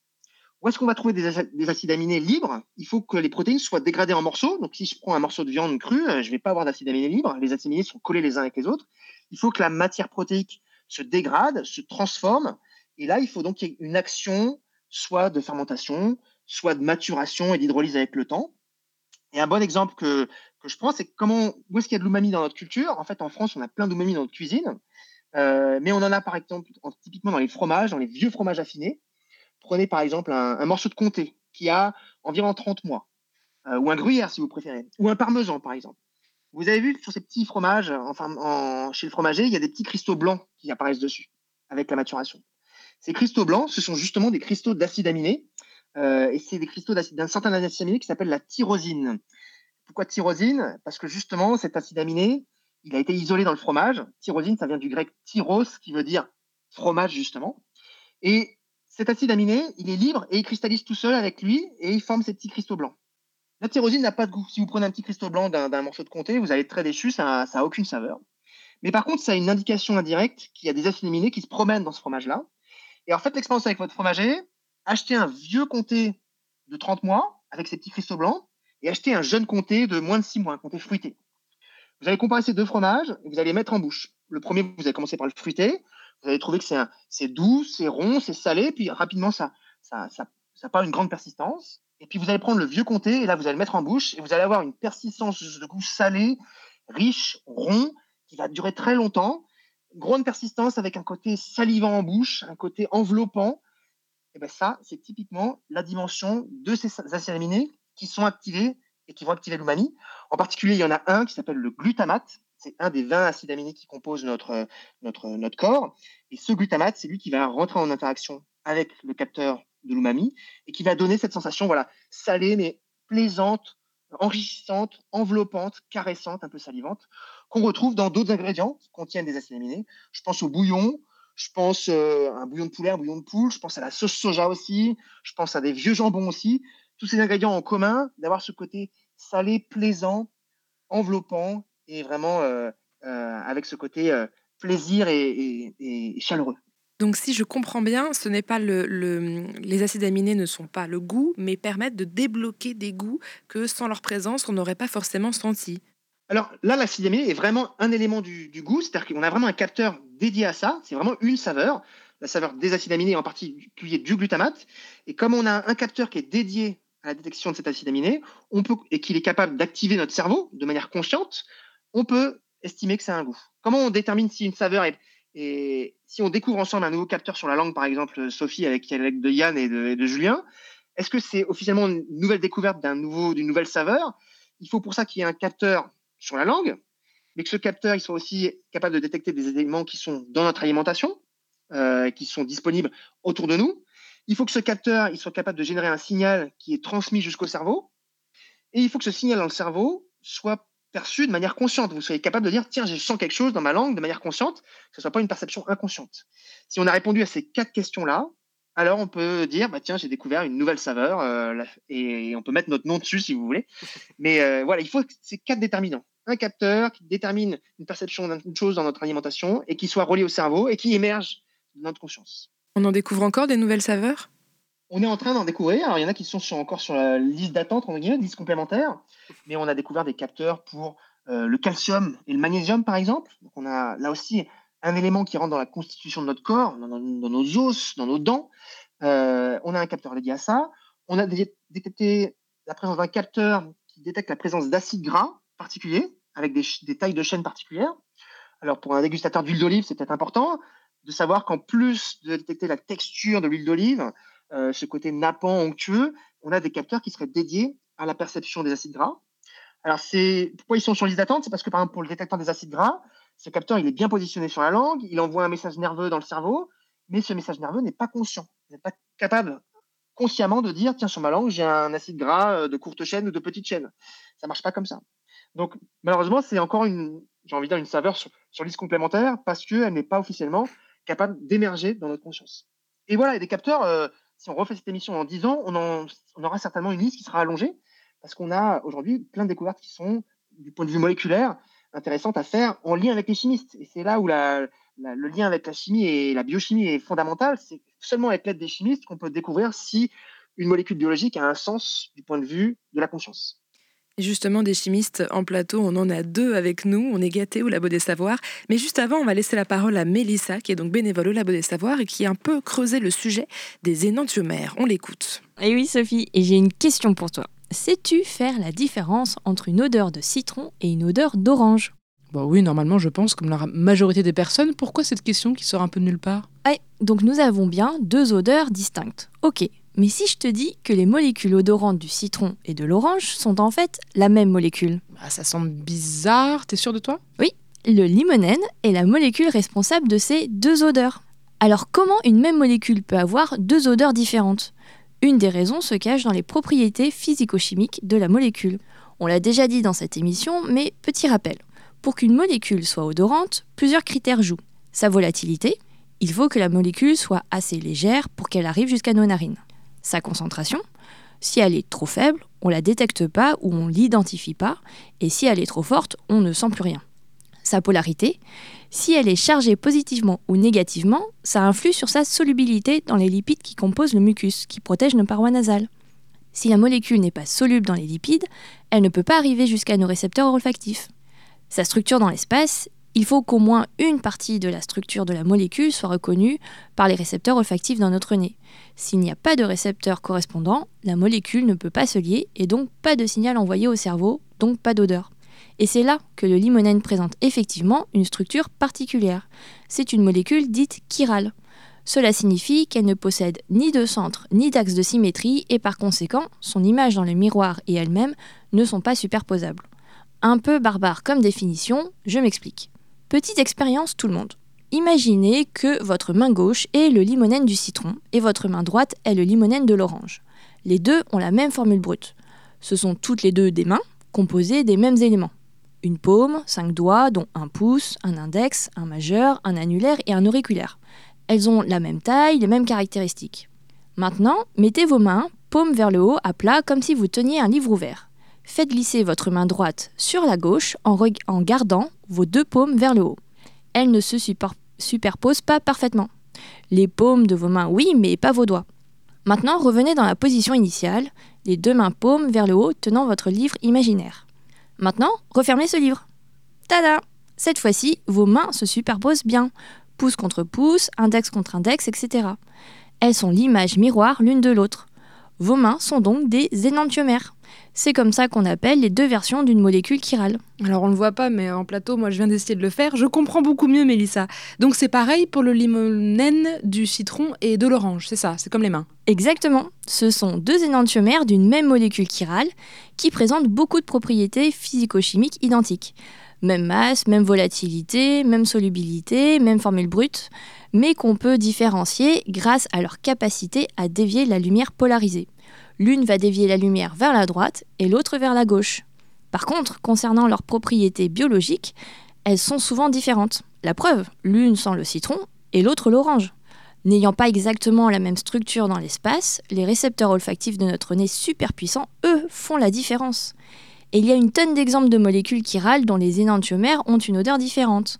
Où est-ce qu'on va trouver des, des, acides aminés libres? Il faut que les protéines soient dégradées en morceaux. Donc, si je prends un morceau de viande crue, euh, je ne vais pas avoir d'acides aminés libres. Les acides aminés sont collés les uns avec les autres. Il faut que la matière protéique se dégrade, se transforme. Et là, il faut donc qu'il y ait une action soit de fermentation, soit de maturation et d'hydrolyse avec le temps. Et un bon exemple que, que je prends, c'est comment, où est-ce qu'il y a de l'umami dans notre culture? En fait, en France, on a plein d'umami dans notre cuisine, euh, mais on en a par exemple typiquement dans les fromages, dans les vieux fromages affinés. Prenez par exemple un, morceau de comté qui a environ 30 mois, euh, ou un gruyère si vous préférez, ou un parmesan par exemple. Vous avez vu sur ces petits fromages, enfin en, chez le fromager, il y a des petits cristaux blancs qui apparaissent dessus avec la maturation. Ces cristaux blancs, ce sont justement des cristaux d'acide aminé, euh, et c'est des cristaux d'un certain acide aminé qui s'appelle la tyrosine. Pourquoi tyrosine? Parce que justement, cet acide aminé, il a été isolé dans le fromage. Tyrosine, ça vient du grec tyros, qui veut dire fromage, justement. Et cet acide aminé, il est libre et il cristallise tout seul avec lui et il forme ces petits cristaux blancs. La tyrosine n'a pas de goût. Si vous prenez un petit cristaux blanc d'un morceau de comté, vous allez être très déçu, ça n'a aucune saveur. Mais par contre, ça a une indication indirecte qu'il y a des acides aminés qui se promènent dans ce fromage-là. Et en fait, l'expérience avec votre fromager, achetez un vieux comté de 30 mois avec ses petits cristaux blancs et achetez un jeune comté de moins de 6 mois, un comté fruité. Vous allez comparer ces deux fromages et vous allez mettre en bouche. Le premier, vous allez commencer par le fruité. Vous allez trouver que c'est doux, c'est rond, c'est salé, puis rapidement, ça, ça pas une grande persistance. Et puis vous allez prendre le vieux comté et là, vous allez le mettre en bouche et vous allez avoir une persistance de goût salé, riche, rond, qui va durer très longtemps. Grande persistance avec un côté salivant en bouche, un côté enveloppant. Et bien ça, c'est typiquement la dimension de ces acides aminés qui sont activés et qui vont activer l'umami. En particulier, il y en a un qui s'appelle le glutamate. C'est un des 20 acides aminés qui composent notre, notre, notre corps. Et ce glutamate, c'est lui qui va rentrer en interaction avec le capteur de l'umami et qui va donner cette sensation voilà, salée mais plaisante, enrichissante, enveloppante, caressante, un peu salivante, qu'on retrouve dans d'autres ingrédients qui contiennent des acides aminés. Je pense au bouillon, je pense euh, un bouillon de poulet, un bouillon de poule, je pense à la sauce soja aussi, je pense à des vieux jambons aussi. Tous ces ingrédients en commun d'avoir ce côté salé, plaisant, enveloppant et vraiment euh, euh, avec ce côté plaisir et chaleureux. Donc si je comprends bien, ce n'est pas le, les acides aminés ne sont pas le goût, mais permettent de débloquer des goûts que sans leur présence, on n'aurait pas forcément senti. Alors là, l'acide aminé est vraiment un élément du, goût, c'est-à-dire qu'on a vraiment un capteur dédié à ça, c'est vraiment une saveur, la saveur des acides aminés, en particulier du glutamate. Et comme on a un capteur qui est dédié à la détection de cet acide aminé, on peut, et qu'il est capable d'activer notre cerveau de manière consciente, on peut estimer que c'est un goût. Comment on détermine si une saveur est, et si on découvre ensemble un nouveau capteur sur la langue, par exemple Sophie avec, avec de Yann et de, Julien, est-ce que c'est officiellement une nouvelle découverte d'un nouveau, d'une nouvelle saveur? Il faut pour ça qu'il y ait un capteur sur la langue, mais que ce capteur il soit aussi capable de détecter des éléments qui sont dans notre alimentation, euh, qui sont disponibles autour de nous. Il faut que ce capteur il soit capable de générer un signal qui est transmis jusqu'au cerveau, et il faut que ce signal dans le cerveau soit perçu de manière consciente. Vous soyez capable de dire, tiens, je sens quelque chose dans ma langue de manière consciente, que ce ne soit pas une perception inconsciente. Si on a répondu à ces quatre questions-là, alors on peut dire, bah, tiens, j'ai découvert une nouvelle saveur, euh, et on peut mettre notre nom dessus si vous voulez. Mais euh, voilà, il faut ces quatre déterminants. Un capteur qui détermine une perception d'une chose dans notre alimentation et qui soit relié au cerveau et qui émerge de notre conscience. On en découvre encore des nouvelles saveurs? On est en train d'en découvrir. Alors, il y en a qui sont encore sur la liste d'attente, on guillemets, liste complémentaire, mais on a découvert des capteurs pour euh, le calcium et le magnésium, par exemple. Donc, on a là aussi un élément qui rentre dans la constitution de notre corps, dans, nos os, dans nos dents. Euh, on a un capteur dédié à ça. On a détecté la présence d'un capteur qui détecte la présence d'acides gras particuliers, avec des, tailles de chaînes particulières. Alors, pour un dégustateur d'huile d'olive, c'est peut-être important de savoir qu'en plus de détecter la texture de l'huile d'olive, euh, ce côté nappant, onctueux, on a des capteurs qui seraient dédiés à la perception des acides gras. Alors, c'est pourquoi ils sont sur liste d'attente? C'est parce que, par exemple, pour le détecteur des acides gras, ce capteur, il est bien positionné sur la langue, il envoie un message nerveux dans le cerveau, mais ce message nerveux n'est pas conscient. Il n'est pas capable consciemment de dire, tiens, sur ma langue, j'ai un acide gras euh, de courte chaîne ou de petite chaîne. Ça marche pas comme ça. Donc, malheureusement, c'est encore une, j'ai envie de dire, une saveur sur, liste complémentaire parce qu'elle n'est pas officiellement capable d'émerger dans notre conscience. Et voilà, a des capteurs, euh, si on refait cette émission dans 10 ans, on, aura certainement une liste qui sera allongée parce qu'on a aujourd'hui plein de découvertes qui sont, du point de vue moléculaire, intéressantes à faire en lien avec les chimistes. Et c'est là où le lien avec la chimie et la biochimie est fondamental. C'est seulement avec l'aide des chimistes qu'on peut découvrir si une molécule biologique a un sens du point de vue de la conscience. Justement, des chimistes en plateau, on en a deux avec nous. On est gâtés au Labo des Savoirs. Mais juste avant, on va laisser la parole à Mélissa, qui est donc bénévole au Labo des Savoirs et qui a un peu creusé le sujet des énantiomères. On l'écoute. Et oui, Sophie, et j'ai une question pour toi. Sais-tu faire la différence entre une odeur de citron et une odeur d'orange? Bah oui, normalement, je pense, comme la majorité des personnes. Pourquoi cette question qui sort un peu de nulle part? Ouais, donc nous avons bien deux odeurs distinctes. Ok, mais si je te dis que les molécules odorantes du citron et de l'orange sont en fait la même molécule bah, Ça semble bizarre, t'es sûr de toi? Oui, le limonène est la molécule responsable de ces deux odeurs. Alors comment une même molécule peut avoir deux odeurs différentes? Une des raisons se cache dans les propriétés physico-chimiques de la molécule. On l'a déjà dit dans cette émission, mais petit rappel. Pour qu'une molécule soit odorante, plusieurs critères jouent. Sa volatilité, il faut que la molécule soit assez légère pour qu'elle arrive jusqu'à nos narines sa concentration. Si elle est trop faible, on la détecte pas ou on l'identifie pas, et si elle est trop forte, on ne sent plus rien. Sa polarité, si elle est chargée positivement ou négativement, ça influe sur sa solubilité dans les lipides qui composent le mucus, qui protègent nos parois nasales. Si la molécule n'est pas soluble dans les lipides, elle ne peut pas arriver jusqu'à nos récepteurs olfactifs. Sa structure dans l'espace, il faut qu'au moins une partie de la structure de la molécule soit reconnue par les récepteurs olfactifs dans notre nez. S'il n'y a pas de récepteur correspondant, la molécule ne peut pas se lier et donc pas de signal envoyé au cerveau, donc pas d'odeur. Et c'est là que le limonène présente effectivement une structure particulière. C'est une molécule dite chirale. Cela signifie qu'elle ne possède ni de centre ni d'axe de symétrie et par conséquent, son image dans le miroir et elle-même ne sont pas superposables. Un peu barbare comme définition, je m'explique. Petite expérience tout le monde. Imaginez que votre main gauche est le limonène du citron et votre main droite est le limonène de l'orange. Les deux ont la même formule brute. Ce sont toutes les deux des mains composées des mêmes éléments. Une paume, cinq doigts, dont un pouce, un index, un majeur, un annulaire et un auriculaire. Elles ont la même taille, les mêmes caractéristiques. Maintenant, mettez vos mains, paume vers le haut, à plat, comme si vous teniez un livre ouvert. Faites glisser votre main droite sur la gauche en, gardant vos deux paumes vers le haut. Elles ne se superposent pas parfaitement. Les paumes de vos mains, oui, mais pas vos doigts. Maintenant, revenez dans la position initiale, les deux mains paumes vers le haut tenant votre livre imaginaire. Maintenant, refermez ce livre. Tada Cette fois-ci, vos mains se superposent bien, pouce contre pouce, index contre index, etc. Elles sont l'image miroir l'une de l'autre. Vos mains sont donc des énantiomères. C'est comme ça qu'on appelle les deux versions d'une molécule chirale. Alors on le voit pas, mais en plateau, moi je viens d'essayer de le faire. Je comprends beaucoup mieux, Mélissa. Donc c'est pareil pour le limonène, du citron et de l'orange, c'est ça, c'est comme les mains. Exactement. Ce sont deux énantiomères d'une même molécule chirale qui présentent beaucoup de propriétés physico-chimiques identiques. Même masse, même volatilité, même solubilité, même formule brute, mais qu'on peut différencier grâce à leur capacité à dévier la lumière polarisée. L'une va dévier la lumière vers la droite et l'autre vers la gauche. Par contre, concernant leurs propriétés biologiques, elles sont souvent différentes. La preuve, l'une sent le citron et l'autre l'orange. N'ayant pas exactement la même structure dans l'espace, les récepteurs olfactifs de notre nez super puissants, eux, font la différence. Et il y a une tonne d'exemples de molécules chirales dont les énantiomères ont une odeur différente.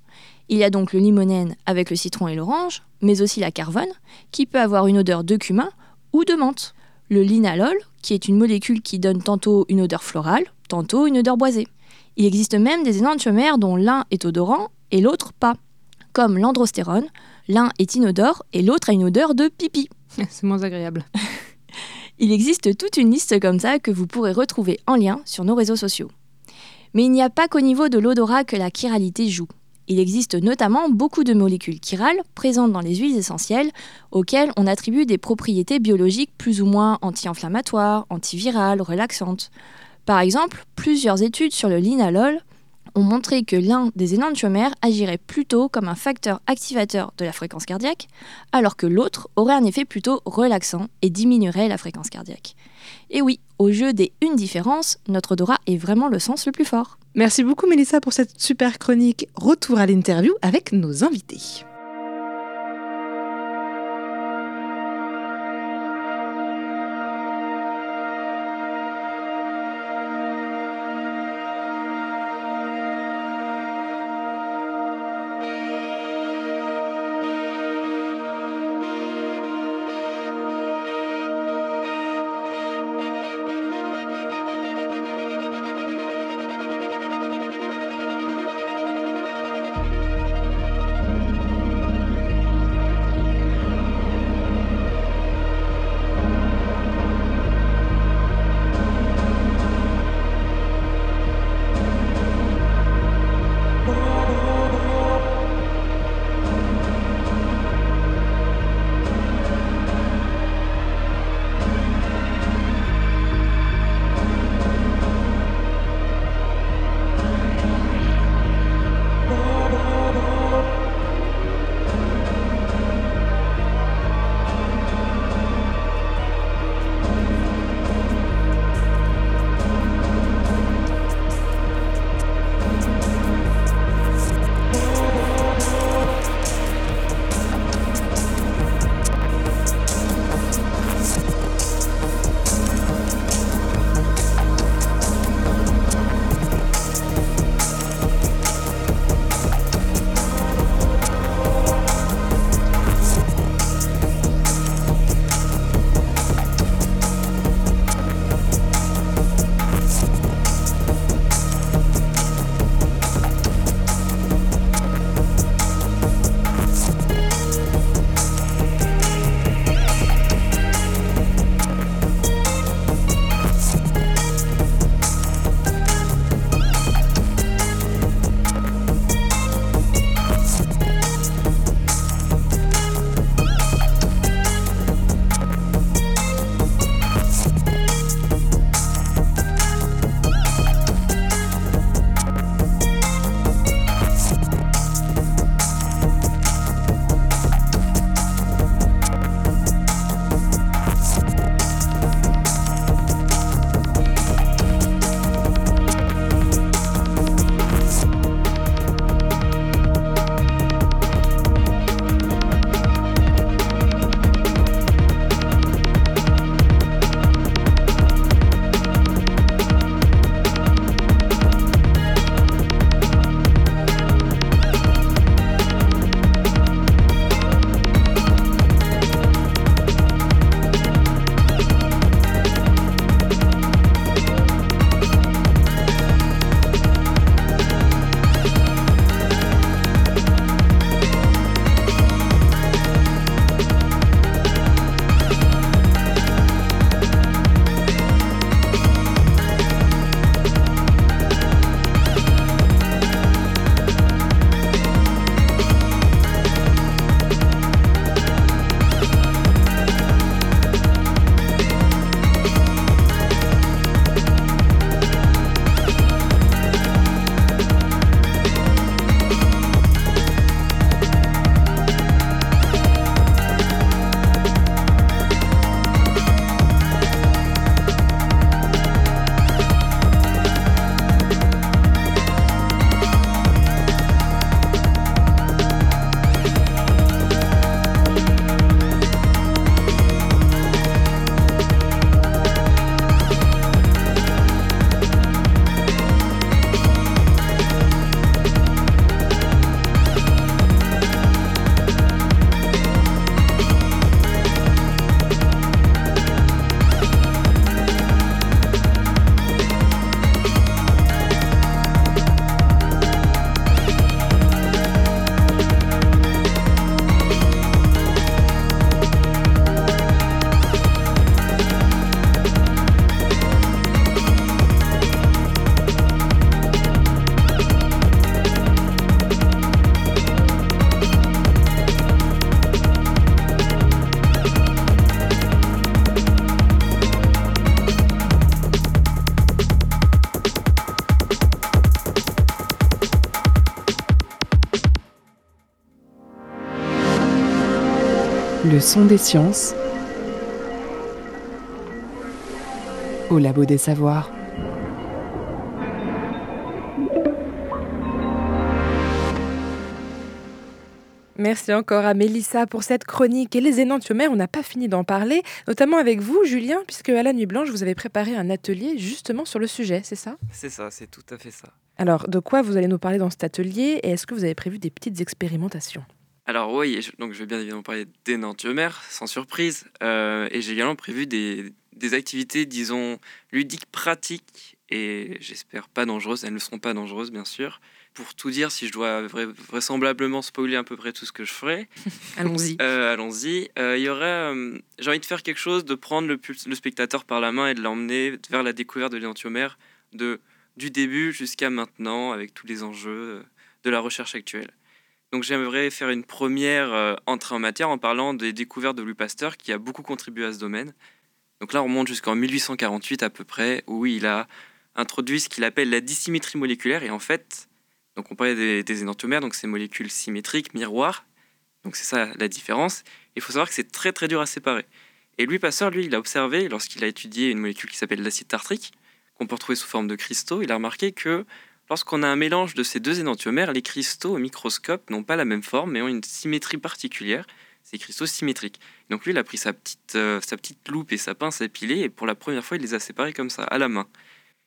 Il y a donc le limonène avec le citron et l'orange, mais aussi la carvone, qui peut avoir une odeur de cumin ou de menthe le linalol, qui est une molécule qui donne tantôt une odeur florale, tantôt une odeur boisée. Il existe même des énantiomères dont l'un est odorant et l'autre pas, comme l'androstérone, l'un est inodore et l'autre a une odeur de pipi. (laughs) C'est moins agréable. (laughs) il existe toute une liste comme ça que vous pourrez retrouver en lien sur nos réseaux sociaux. Mais il n'y a pas qu'au niveau de l'odorat que la chiralité joue. Il existe notamment beaucoup de molécules chirales présentes dans les huiles essentielles auxquelles on attribue des propriétés biologiques plus ou moins anti-inflammatoires, antivirales, relaxantes. Par exemple, plusieurs études sur le linalol ont montré que l'un des énantiomères agirait plutôt comme un facteur activateur de la fréquence cardiaque, alors que l'autre aurait un effet plutôt relaxant et diminuerait la fréquence cardiaque. Et oui, au jeu des une différence, notre odorat est vraiment le sens le plus fort. Merci beaucoup Mélissa pour cette super chronique. Retour à l'interview avec nos invités. Le son des sciences au labo des savoirs. Merci encore à Mélissa pour cette chronique. Et les énantiomères, on n'a pas fini d'en parler, notamment avec vous, Julien, puisque à la Nuit Blanche, vous avez préparé un atelier justement sur le sujet, c'est ça? C'est ça, c'est tout à fait ça. Alors, de quoi vous allez nous parler dans cet atelier et est-ce que vous avez prévu des petites expérimentations? Alors oui, donc je vais bien évidemment parler d'énantiomères, sans surprise, euh, et j'ai également prévu des, des activités, disons, ludiques, pratiques, et j'espère pas dangereuses, elles ne seront pas dangereuses bien sûr, pour tout dire, si je dois vraisemblablement spoiler à peu près tout ce que je ferai, (laughs) allons-y. Euh, allons-y. Euh, il y aurait, j'ai envie de faire quelque chose, de prendre le, le spectateur par la main et de l'emmener vers la découverte de l'énantiomère, de du début jusqu'à maintenant, avec tous les enjeux de la recherche actuelle. Donc j'aimerais faire une première entrée en matière en parlant des découvertes de Louis Pasteur, qui a beaucoup contribué à ce domaine. Donc là, on remonte jusqu'en 1848 à peu près, où il a introduit ce qu'il appelle la dissymétrie moléculaire. Et en fait, donc on parlait des, des énantiomères, donc ces molécules symétriques, miroirs. Donc c'est ça la différence. Il faut savoir que c'est très très dur à séparer. Et Louis Pasteur, lui, il a observé, lorsqu'il a étudié une molécule qui s'appelle l'acide tartrique, qu'on peut retrouver sous forme de cristaux, il a remarqué que lorsqu'on a un mélange de ces deux énantiomères, les cristaux au microscope n'ont pas la même forme, mais ont une symétrie particulière. Ces cristaux symétriques. Donc lui, il a pris sa petite, euh, sa petite loupe et sa pince à piler, et pour la première fois, il les a séparés comme ça, à la main.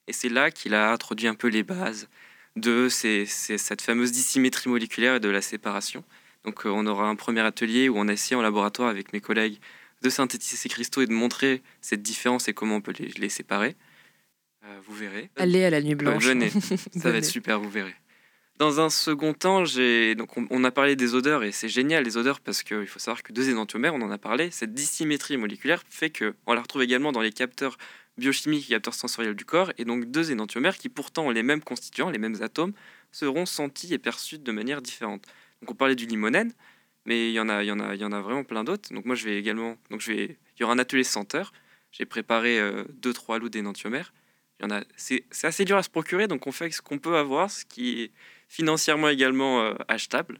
Et c'est là qu'il a introduit un peu les bases, de cette fameuse dissymétrie moléculaire et de la séparation. Donc euh, on aura un premier atelier où on a essayé en laboratoire avec mes collègues de synthétiser ces cristaux et de montrer cette différence et comment on peut les, séparer. Euh, vous verrez. Allez à la nuit blanche. venez, (laughs) ça va être super, vous verrez. Dans un second temps, donc on, a parlé des odeurs et c'est génial les odeurs parce qu'il faut savoir que deux énantiomères, on en a parlé, cette dissymétrie moléculaire fait que on la retrouve également dans les capteurs biochimiques et capteurs sensoriels du corps, et donc deux énantiomères qui pourtant ont les mêmes constituants, les mêmes atomes, seront sentis et perçus de manière différente. Donc on parlait du limonène, mais il y en a, il y en a, il y en a vraiment plein d'autres. Donc moi je vais également, donc je vais, il y aura un atelier senteur. J'ai préparé euh, deux trois lots d'énantiomères. C'est assez dur à se procurer, donc on fait ce qu'on peut avoir, ce qui est financièrement également euh, achetable.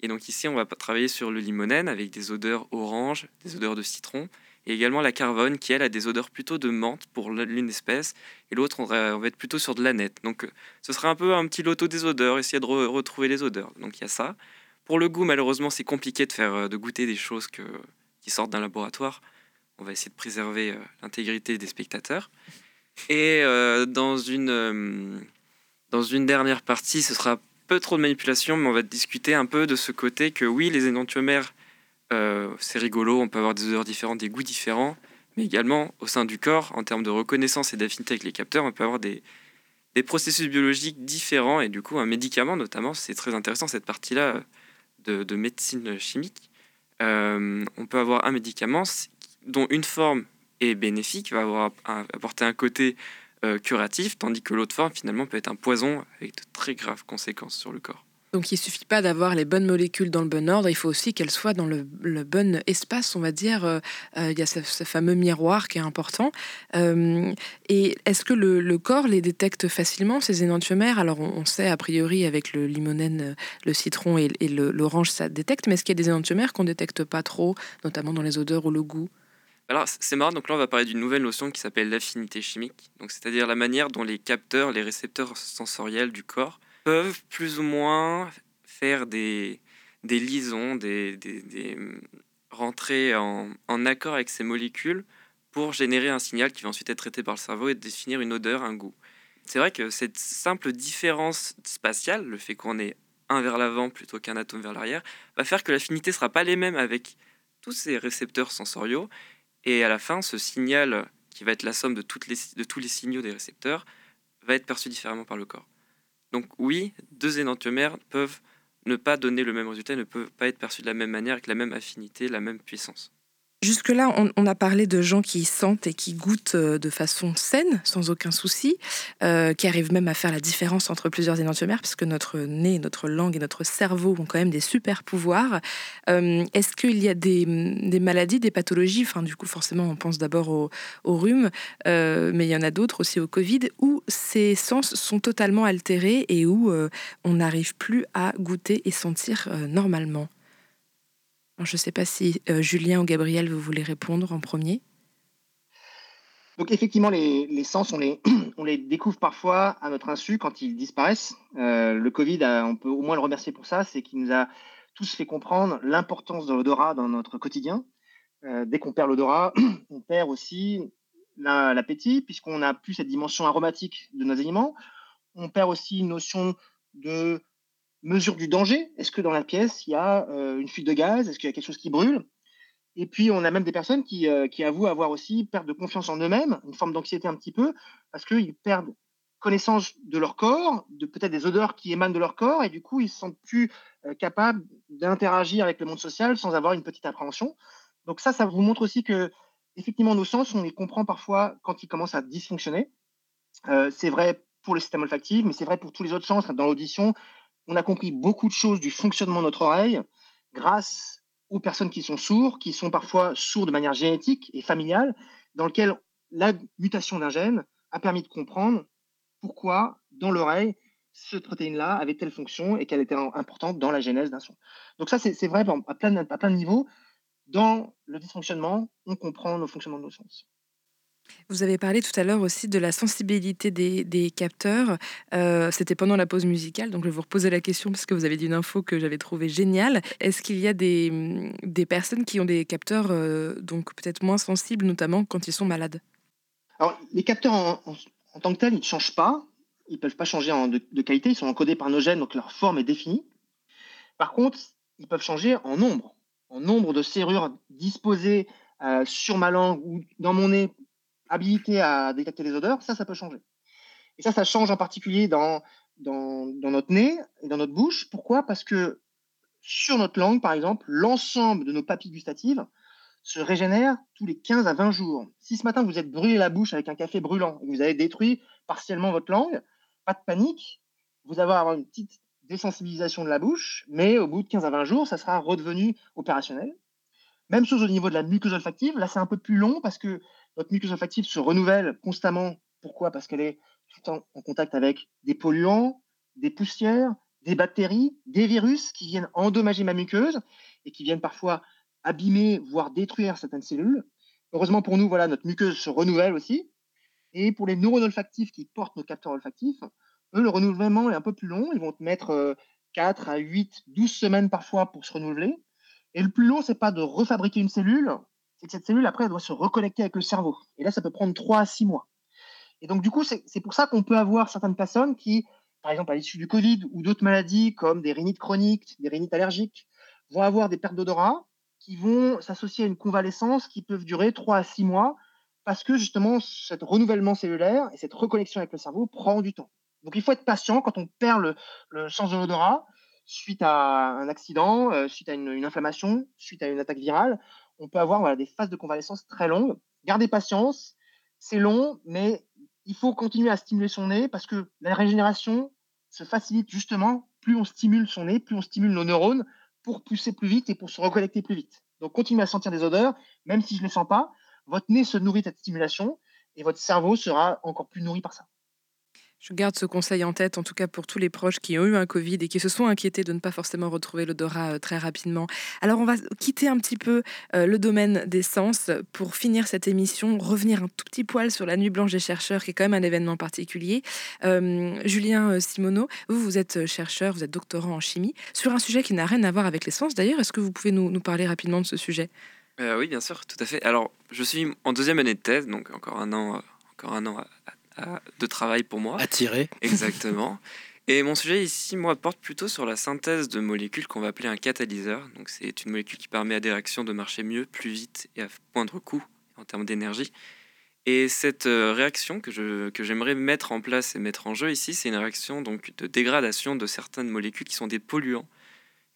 Et donc ici on va travailler sur le limonène avec des odeurs orange, des odeurs de citron, et également la carbone qui elle a des odeurs plutôt de menthe pour l'une espèce et l'autre on, va être plutôt sur de la nette. Donc ce sera un peu un petit loto des odeurs, essayer de retrouver les odeurs. Donc il y a ça. Pour le goût malheureusement c'est compliqué de faire euh, de goûter des choses qui sortent d'un laboratoire. On va essayer de préserver euh, l'intégrité des spectateurs. Et euh, dans une dans une dernière partie, ce sera peu trop de manipulation, mais on va discuter un peu de ce côté que oui, les énantiomères euh, c'est rigolo, on peut avoir des odeurs différentes, des goûts différents, mais également au sein du corps, en termes de reconnaissance et d'affinité avec les capteurs, on peut avoir des, processus biologiques différents et du coup un médicament notamment, c'est très intéressant cette partie-là de, médecine chimique. Euh, on peut avoir un médicament dont une forme est bénéfique, va avoir apporter un côté euh, curatif, tandis que l'autre forme finalement peut être un poison avec de très graves conséquences sur le corps. Donc il suffit pas d'avoir les bonnes molécules dans le bon ordre, il faut aussi qu'elles soient dans le, bon espace, on va dire. Euh, euh, il y a ce, fameux miroir qui est important. Et est-ce que le, corps les détecte facilement, ces énantiomères? Alors on, sait a priori avec le limonène, le citron et, l'orange, ça détecte, mais est-ce qu'il y a des énantiomères qu'on détecte pas trop, notamment dans les odeurs ou le goût? Alors c'est marrant, donc là on va parler d'une nouvelle notion qui s'appelle l'affinité chimique, donc c'est-à-dire la manière dont les capteurs, les récepteurs sensoriels du corps peuvent plus ou moins faire des, des liaisons, des, des, rentrer en, en, accord avec ces molécules pour générer un signal qui va ensuite être traité par le cerveau et définir une odeur, un goût. C'est vrai que cette simple différence spatiale, le fait qu'on ait un vers l'avant plutôt qu'un atome vers l'arrière, va faire que l'affinité ne sera pas les mêmes avec tous ces récepteurs sensoriaux. Et à la fin, ce signal, qui va être la somme de, tous les signaux des récepteurs, va être perçu différemment par le corps. Donc oui, deux énantiomères peuvent ne pas donner le même résultat, ne peuvent pas être perçus de la même manière, avec la même affinité, la même puissance. Jusque-là, on, a parlé de gens qui sentent et qui goûtent euh, de façon saine, sans aucun souci, euh, qui arrivent même à faire la différence entre plusieurs énantiomères, parce que notre nez, notre langue et notre cerveau ont quand même des super pouvoirs. Euh, est-ce qu'il y a des, maladies, des pathologies Enfin, du coup, forcément, on pense d'abord au, rhume, mais il y en a d'autres aussi au Covid, où ces sens sont totalement altérés et où on n'arrive plus à goûter et sentir normalement? Je ne sais pas si Julien ou Gabriel, vous voulez répondre en premier. Donc effectivement, les, sens, on les, (clears throat) on les découvre parfois à notre insu quand ils disparaissent. le Covid, on peut au moins le remercier pour ça, c'est qu'il nous a tous fait comprendre l'importance de l'odorat dans notre quotidien. dès qu'on perd l'odorat, (clears throat) on perd aussi l'appétit, puisqu'on n'a plus cette dimension aromatique de nos aliments. On perd aussi une notion de mesure du danger. Est-ce que dans la pièce, il y a euh, une fuite de gaz? Est-ce qu'il y a quelque chose qui brûle? Et puis, on a même des personnes qui, euh, qui avouent avoir aussi perte de confiance en eux-mêmes, une forme d'anxiété un petit peu, parce qu'ils perdent connaissance de leur corps, de peut-être des odeurs qui émanent de leur corps, et du coup, ils ne sont plus euh, capables d'interagir avec le monde social sans avoir une petite appréhension. Donc ça, ça vous montre aussi que effectivement, nos sens, on les comprend parfois quand ils commencent à dysfonctionner. C'est vrai pour le système olfactif, mais c'est vrai pour tous les autres sens. Dans l'audition, on a compris beaucoup de choses du fonctionnement de notre oreille grâce aux personnes qui sont sourds, qui sont parfois sourds de manière génétique et familiale, dans lequel la mutation d'un gène a permis de comprendre pourquoi dans l'oreille cette protéine-là avait telle fonction et qu'elle était importante dans la genèse d'un son. Donc ça, c'est vrai à plein, à plein de niveaux dans le dysfonctionnement, on comprend nos fonctionnements de nos sens. Vous avez parlé tout à l'heure aussi de la sensibilité des, capteurs. Euh, c'était pendant la pause musicale, donc je vais vous reposer la question parce que vous avez dit une info que j'avais trouvée géniale. Est-ce qu'il y a des, personnes qui ont des capteurs euh, donc peut-être moins sensibles, notamment quand ils sont malades? Alors, les capteurs en, tant que tels, ils ne changent pas. Ils ne peuvent pas changer en, de, de, qualité. Ils sont encodés par nos gènes, donc leur forme est définie. Par contre, ils peuvent changer en nombre en nombre de serrures disposées euh, sur ma langue ou dans mon nez, habilitées à détecter les odeurs, ça, ça peut changer. Et ça, ça change en particulier dans, dans, notre nez et dans notre bouche. Pourquoi? Parce que sur notre langue, par exemple, l'ensemble de nos papilles gustatives se régénère tous les 15 à 20 jours. Si ce matin vous êtes brûlé la bouche avec un café brûlant et vous avez détruit partiellement votre langue, pas de panique, vous allez avoir une petite désensibilisation de la bouche, mais au bout de 15 à 20 jours, ça sera redevenu opérationnel. Même chose au niveau de la muqueuse olfactive. Là, c'est un peu plus long parce que notre muqueuse olfactive se renouvelle constamment. Pourquoi? Parce qu'elle est tout le temps en contact avec des polluants, des poussières, des bactéries, des virus qui viennent endommager ma muqueuse et qui viennent parfois abîmer, voire détruire certaines cellules. Heureusement pour nous, voilà, notre muqueuse se renouvelle aussi. Et pour les neurones olfactifs qui portent nos capteurs olfactifs, eux, le renouvellement est un peu plus long. Ils vont te mettre 4 à 8, 12 semaines parfois pour se renouveler. Et le plus long, c'est pas de refabriquer une cellule, que cette cellule, après, elle doit se reconnecter avec le cerveau. Et là, ça peut prendre 3 à 6 mois. Et donc, du coup, c'est pour ça qu'on peut avoir certaines personnes qui, par exemple, à l'issue du Covid ou d'autres maladies comme des rhinites chroniques, des rhinites allergiques, vont avoir des pertes d'odorat qui vont s'associer à une convalescence qui peuvent durer 3 à 6 mois parce que justement, ce renouvellement cellulaire et cette reconnexion avec le cerveau prend du temps. Donc il faut être patient quand on perd le, sens de l'odorat suite à un accident, euh, suite à une, inflammation, suite à une attaque virale. On peut avoir des phases de convalescence très longues. Gardez patience, c'est long, mais il faut continuer à stimuler son nez parce que la régénération se facilite justement plus on stimule son nez, plus on stimule nos neurones pour pousser plus vite et pour se reconnecter plus vite. Donc continuez à sentir des odeurs, même si je ne les sens pas. Votre nez se nourrit de cette stimulation et votre cerveau sera encore plus nourri par ça. Je garde ce conseil en tête, en tout cas pour tous les proches qui ont eu un Covid et qui se sont inquiétés de ne pas forcément retrouver l'odorat euh, très rapidement. Alors on va quitter un petit peu euh, le domaine des sens pour finir cette émission, revenir un tout petit poil sur la Nuit Blanche des chercheurs, qui est quand même un événement particulier. Euh, Julien Simoneau, vous, vous êtes chercheur, vous êtes doctorant en chimie, sur un sujet qui n'a rien à voir avec les sens. D'ailleurs, est-ce que vous pouvez nous, parler rapidement de ce sujet? Oui, bien sûr, tout à fait. Alors, je suis en deuxième année de thèse, donc encore un an, encore un an à de travail pour moi. Attiré. Exactement. (laughs) Et mon sujet ici, moi, porte plutôt sur la synthèse de molécules qu'on va appeler un catalyseur. Donc, c'est une molécule qui permet à des réactions de marcher mieux, plus vite et à moindre coût en termes d'énergie. Et cette euh, réaction que, je, que j'aimerais mettre en place et mettre en jeu ici, c'est une réaction donc de dégradation de certaines molécules qui sont des polluants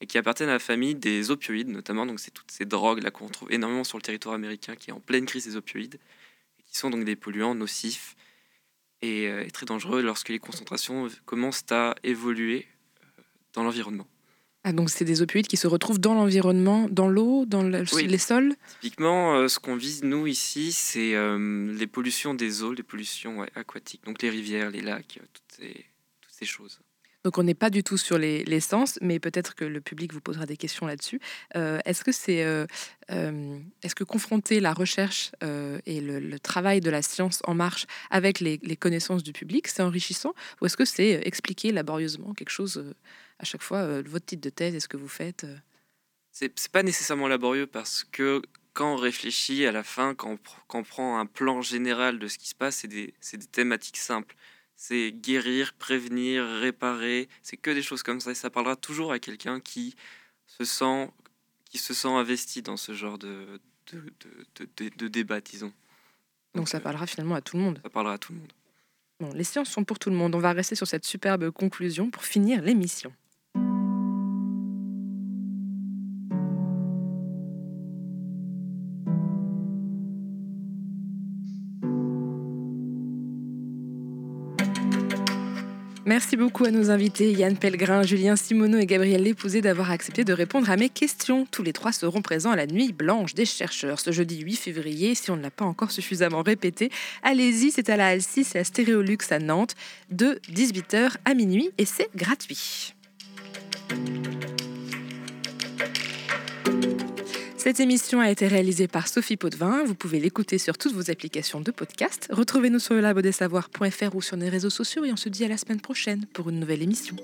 et qui appartiennent à la famille des opioïdes, notamment. Donc, c'est toutes ces drogues là qu'on trouve énormément sur le territoire américain, qui est en pleine crise des opioïdes, et qui sont donc des polluants nocifs et est euh, très dangereux lorsque les concentrations commencent à évoluer euh, dans l'environnement. Ah, donc c'est des opioïdes qui se retrouvent dans l'environnement, dans l'eau, dans les sols? Typiquement, euh, ce qu'on vise, nous, ici, c'est les pollutions des eaux, les pollutions aquatiques, donc les rivières, les lacs, toutes ces, toutes ces choses. Donc on n'est pas du tout sur les, sens, mais peut-être que le public vous posera des questions là-dessus. Euh, est-ce que c'est, euh, euh, est-ce que confronter la recherche et le, travail de la science en marche avec les, connaissances du public, c'est enrichissant, ou est-ce que c'est expliquer laborieusement quelque chose à chaque fois, votre titre de thèse, est-ce que vous faites C'est pas nécessairement laborieux parce que quand on réfléchit à la fin, quand on, prend un plan général de ce qui se passe, c'est des, c'est des thématiques simples. C'est guérir, prévenir, réparer. C'est que des choses comme ça. Et ça parlera toujours à quelqu'un qui se sent, qui se sent investi dans ce genre de, de, de, de- de- de débat, disons. Donc ça euh, parlera finalement à tout le monde. ça parlera à tout le monde. Bon, les sciences sont pour tout le monde. On va rester sur cette superbe conclusion pour finir l'émission. Merci beaucoup à nos invités Yann Pellegrin, Julien Simoneau et Gabriel Lépousé d'avoir accepté de répondre à mes questions. Tous les trois seront présents à la Nuit Blanche des chercheurs ce jeudi 8 février. Si on ne l'a pas encore suffisamment répété, allez-y, c'est à la Halle 6 et à Stéréolux à Nantes de 18h à minuit et c'est gratuit. Cette émission a été réalisée par Sophie Potvin. Vous pouvez l'écouter sur toutes vos applications de podcast. Retrouvez-nous sur le labodesavoirs.fr ou sur les réseaux sociaux et on se dit à la semaine prochaine pour une nouvelle émission.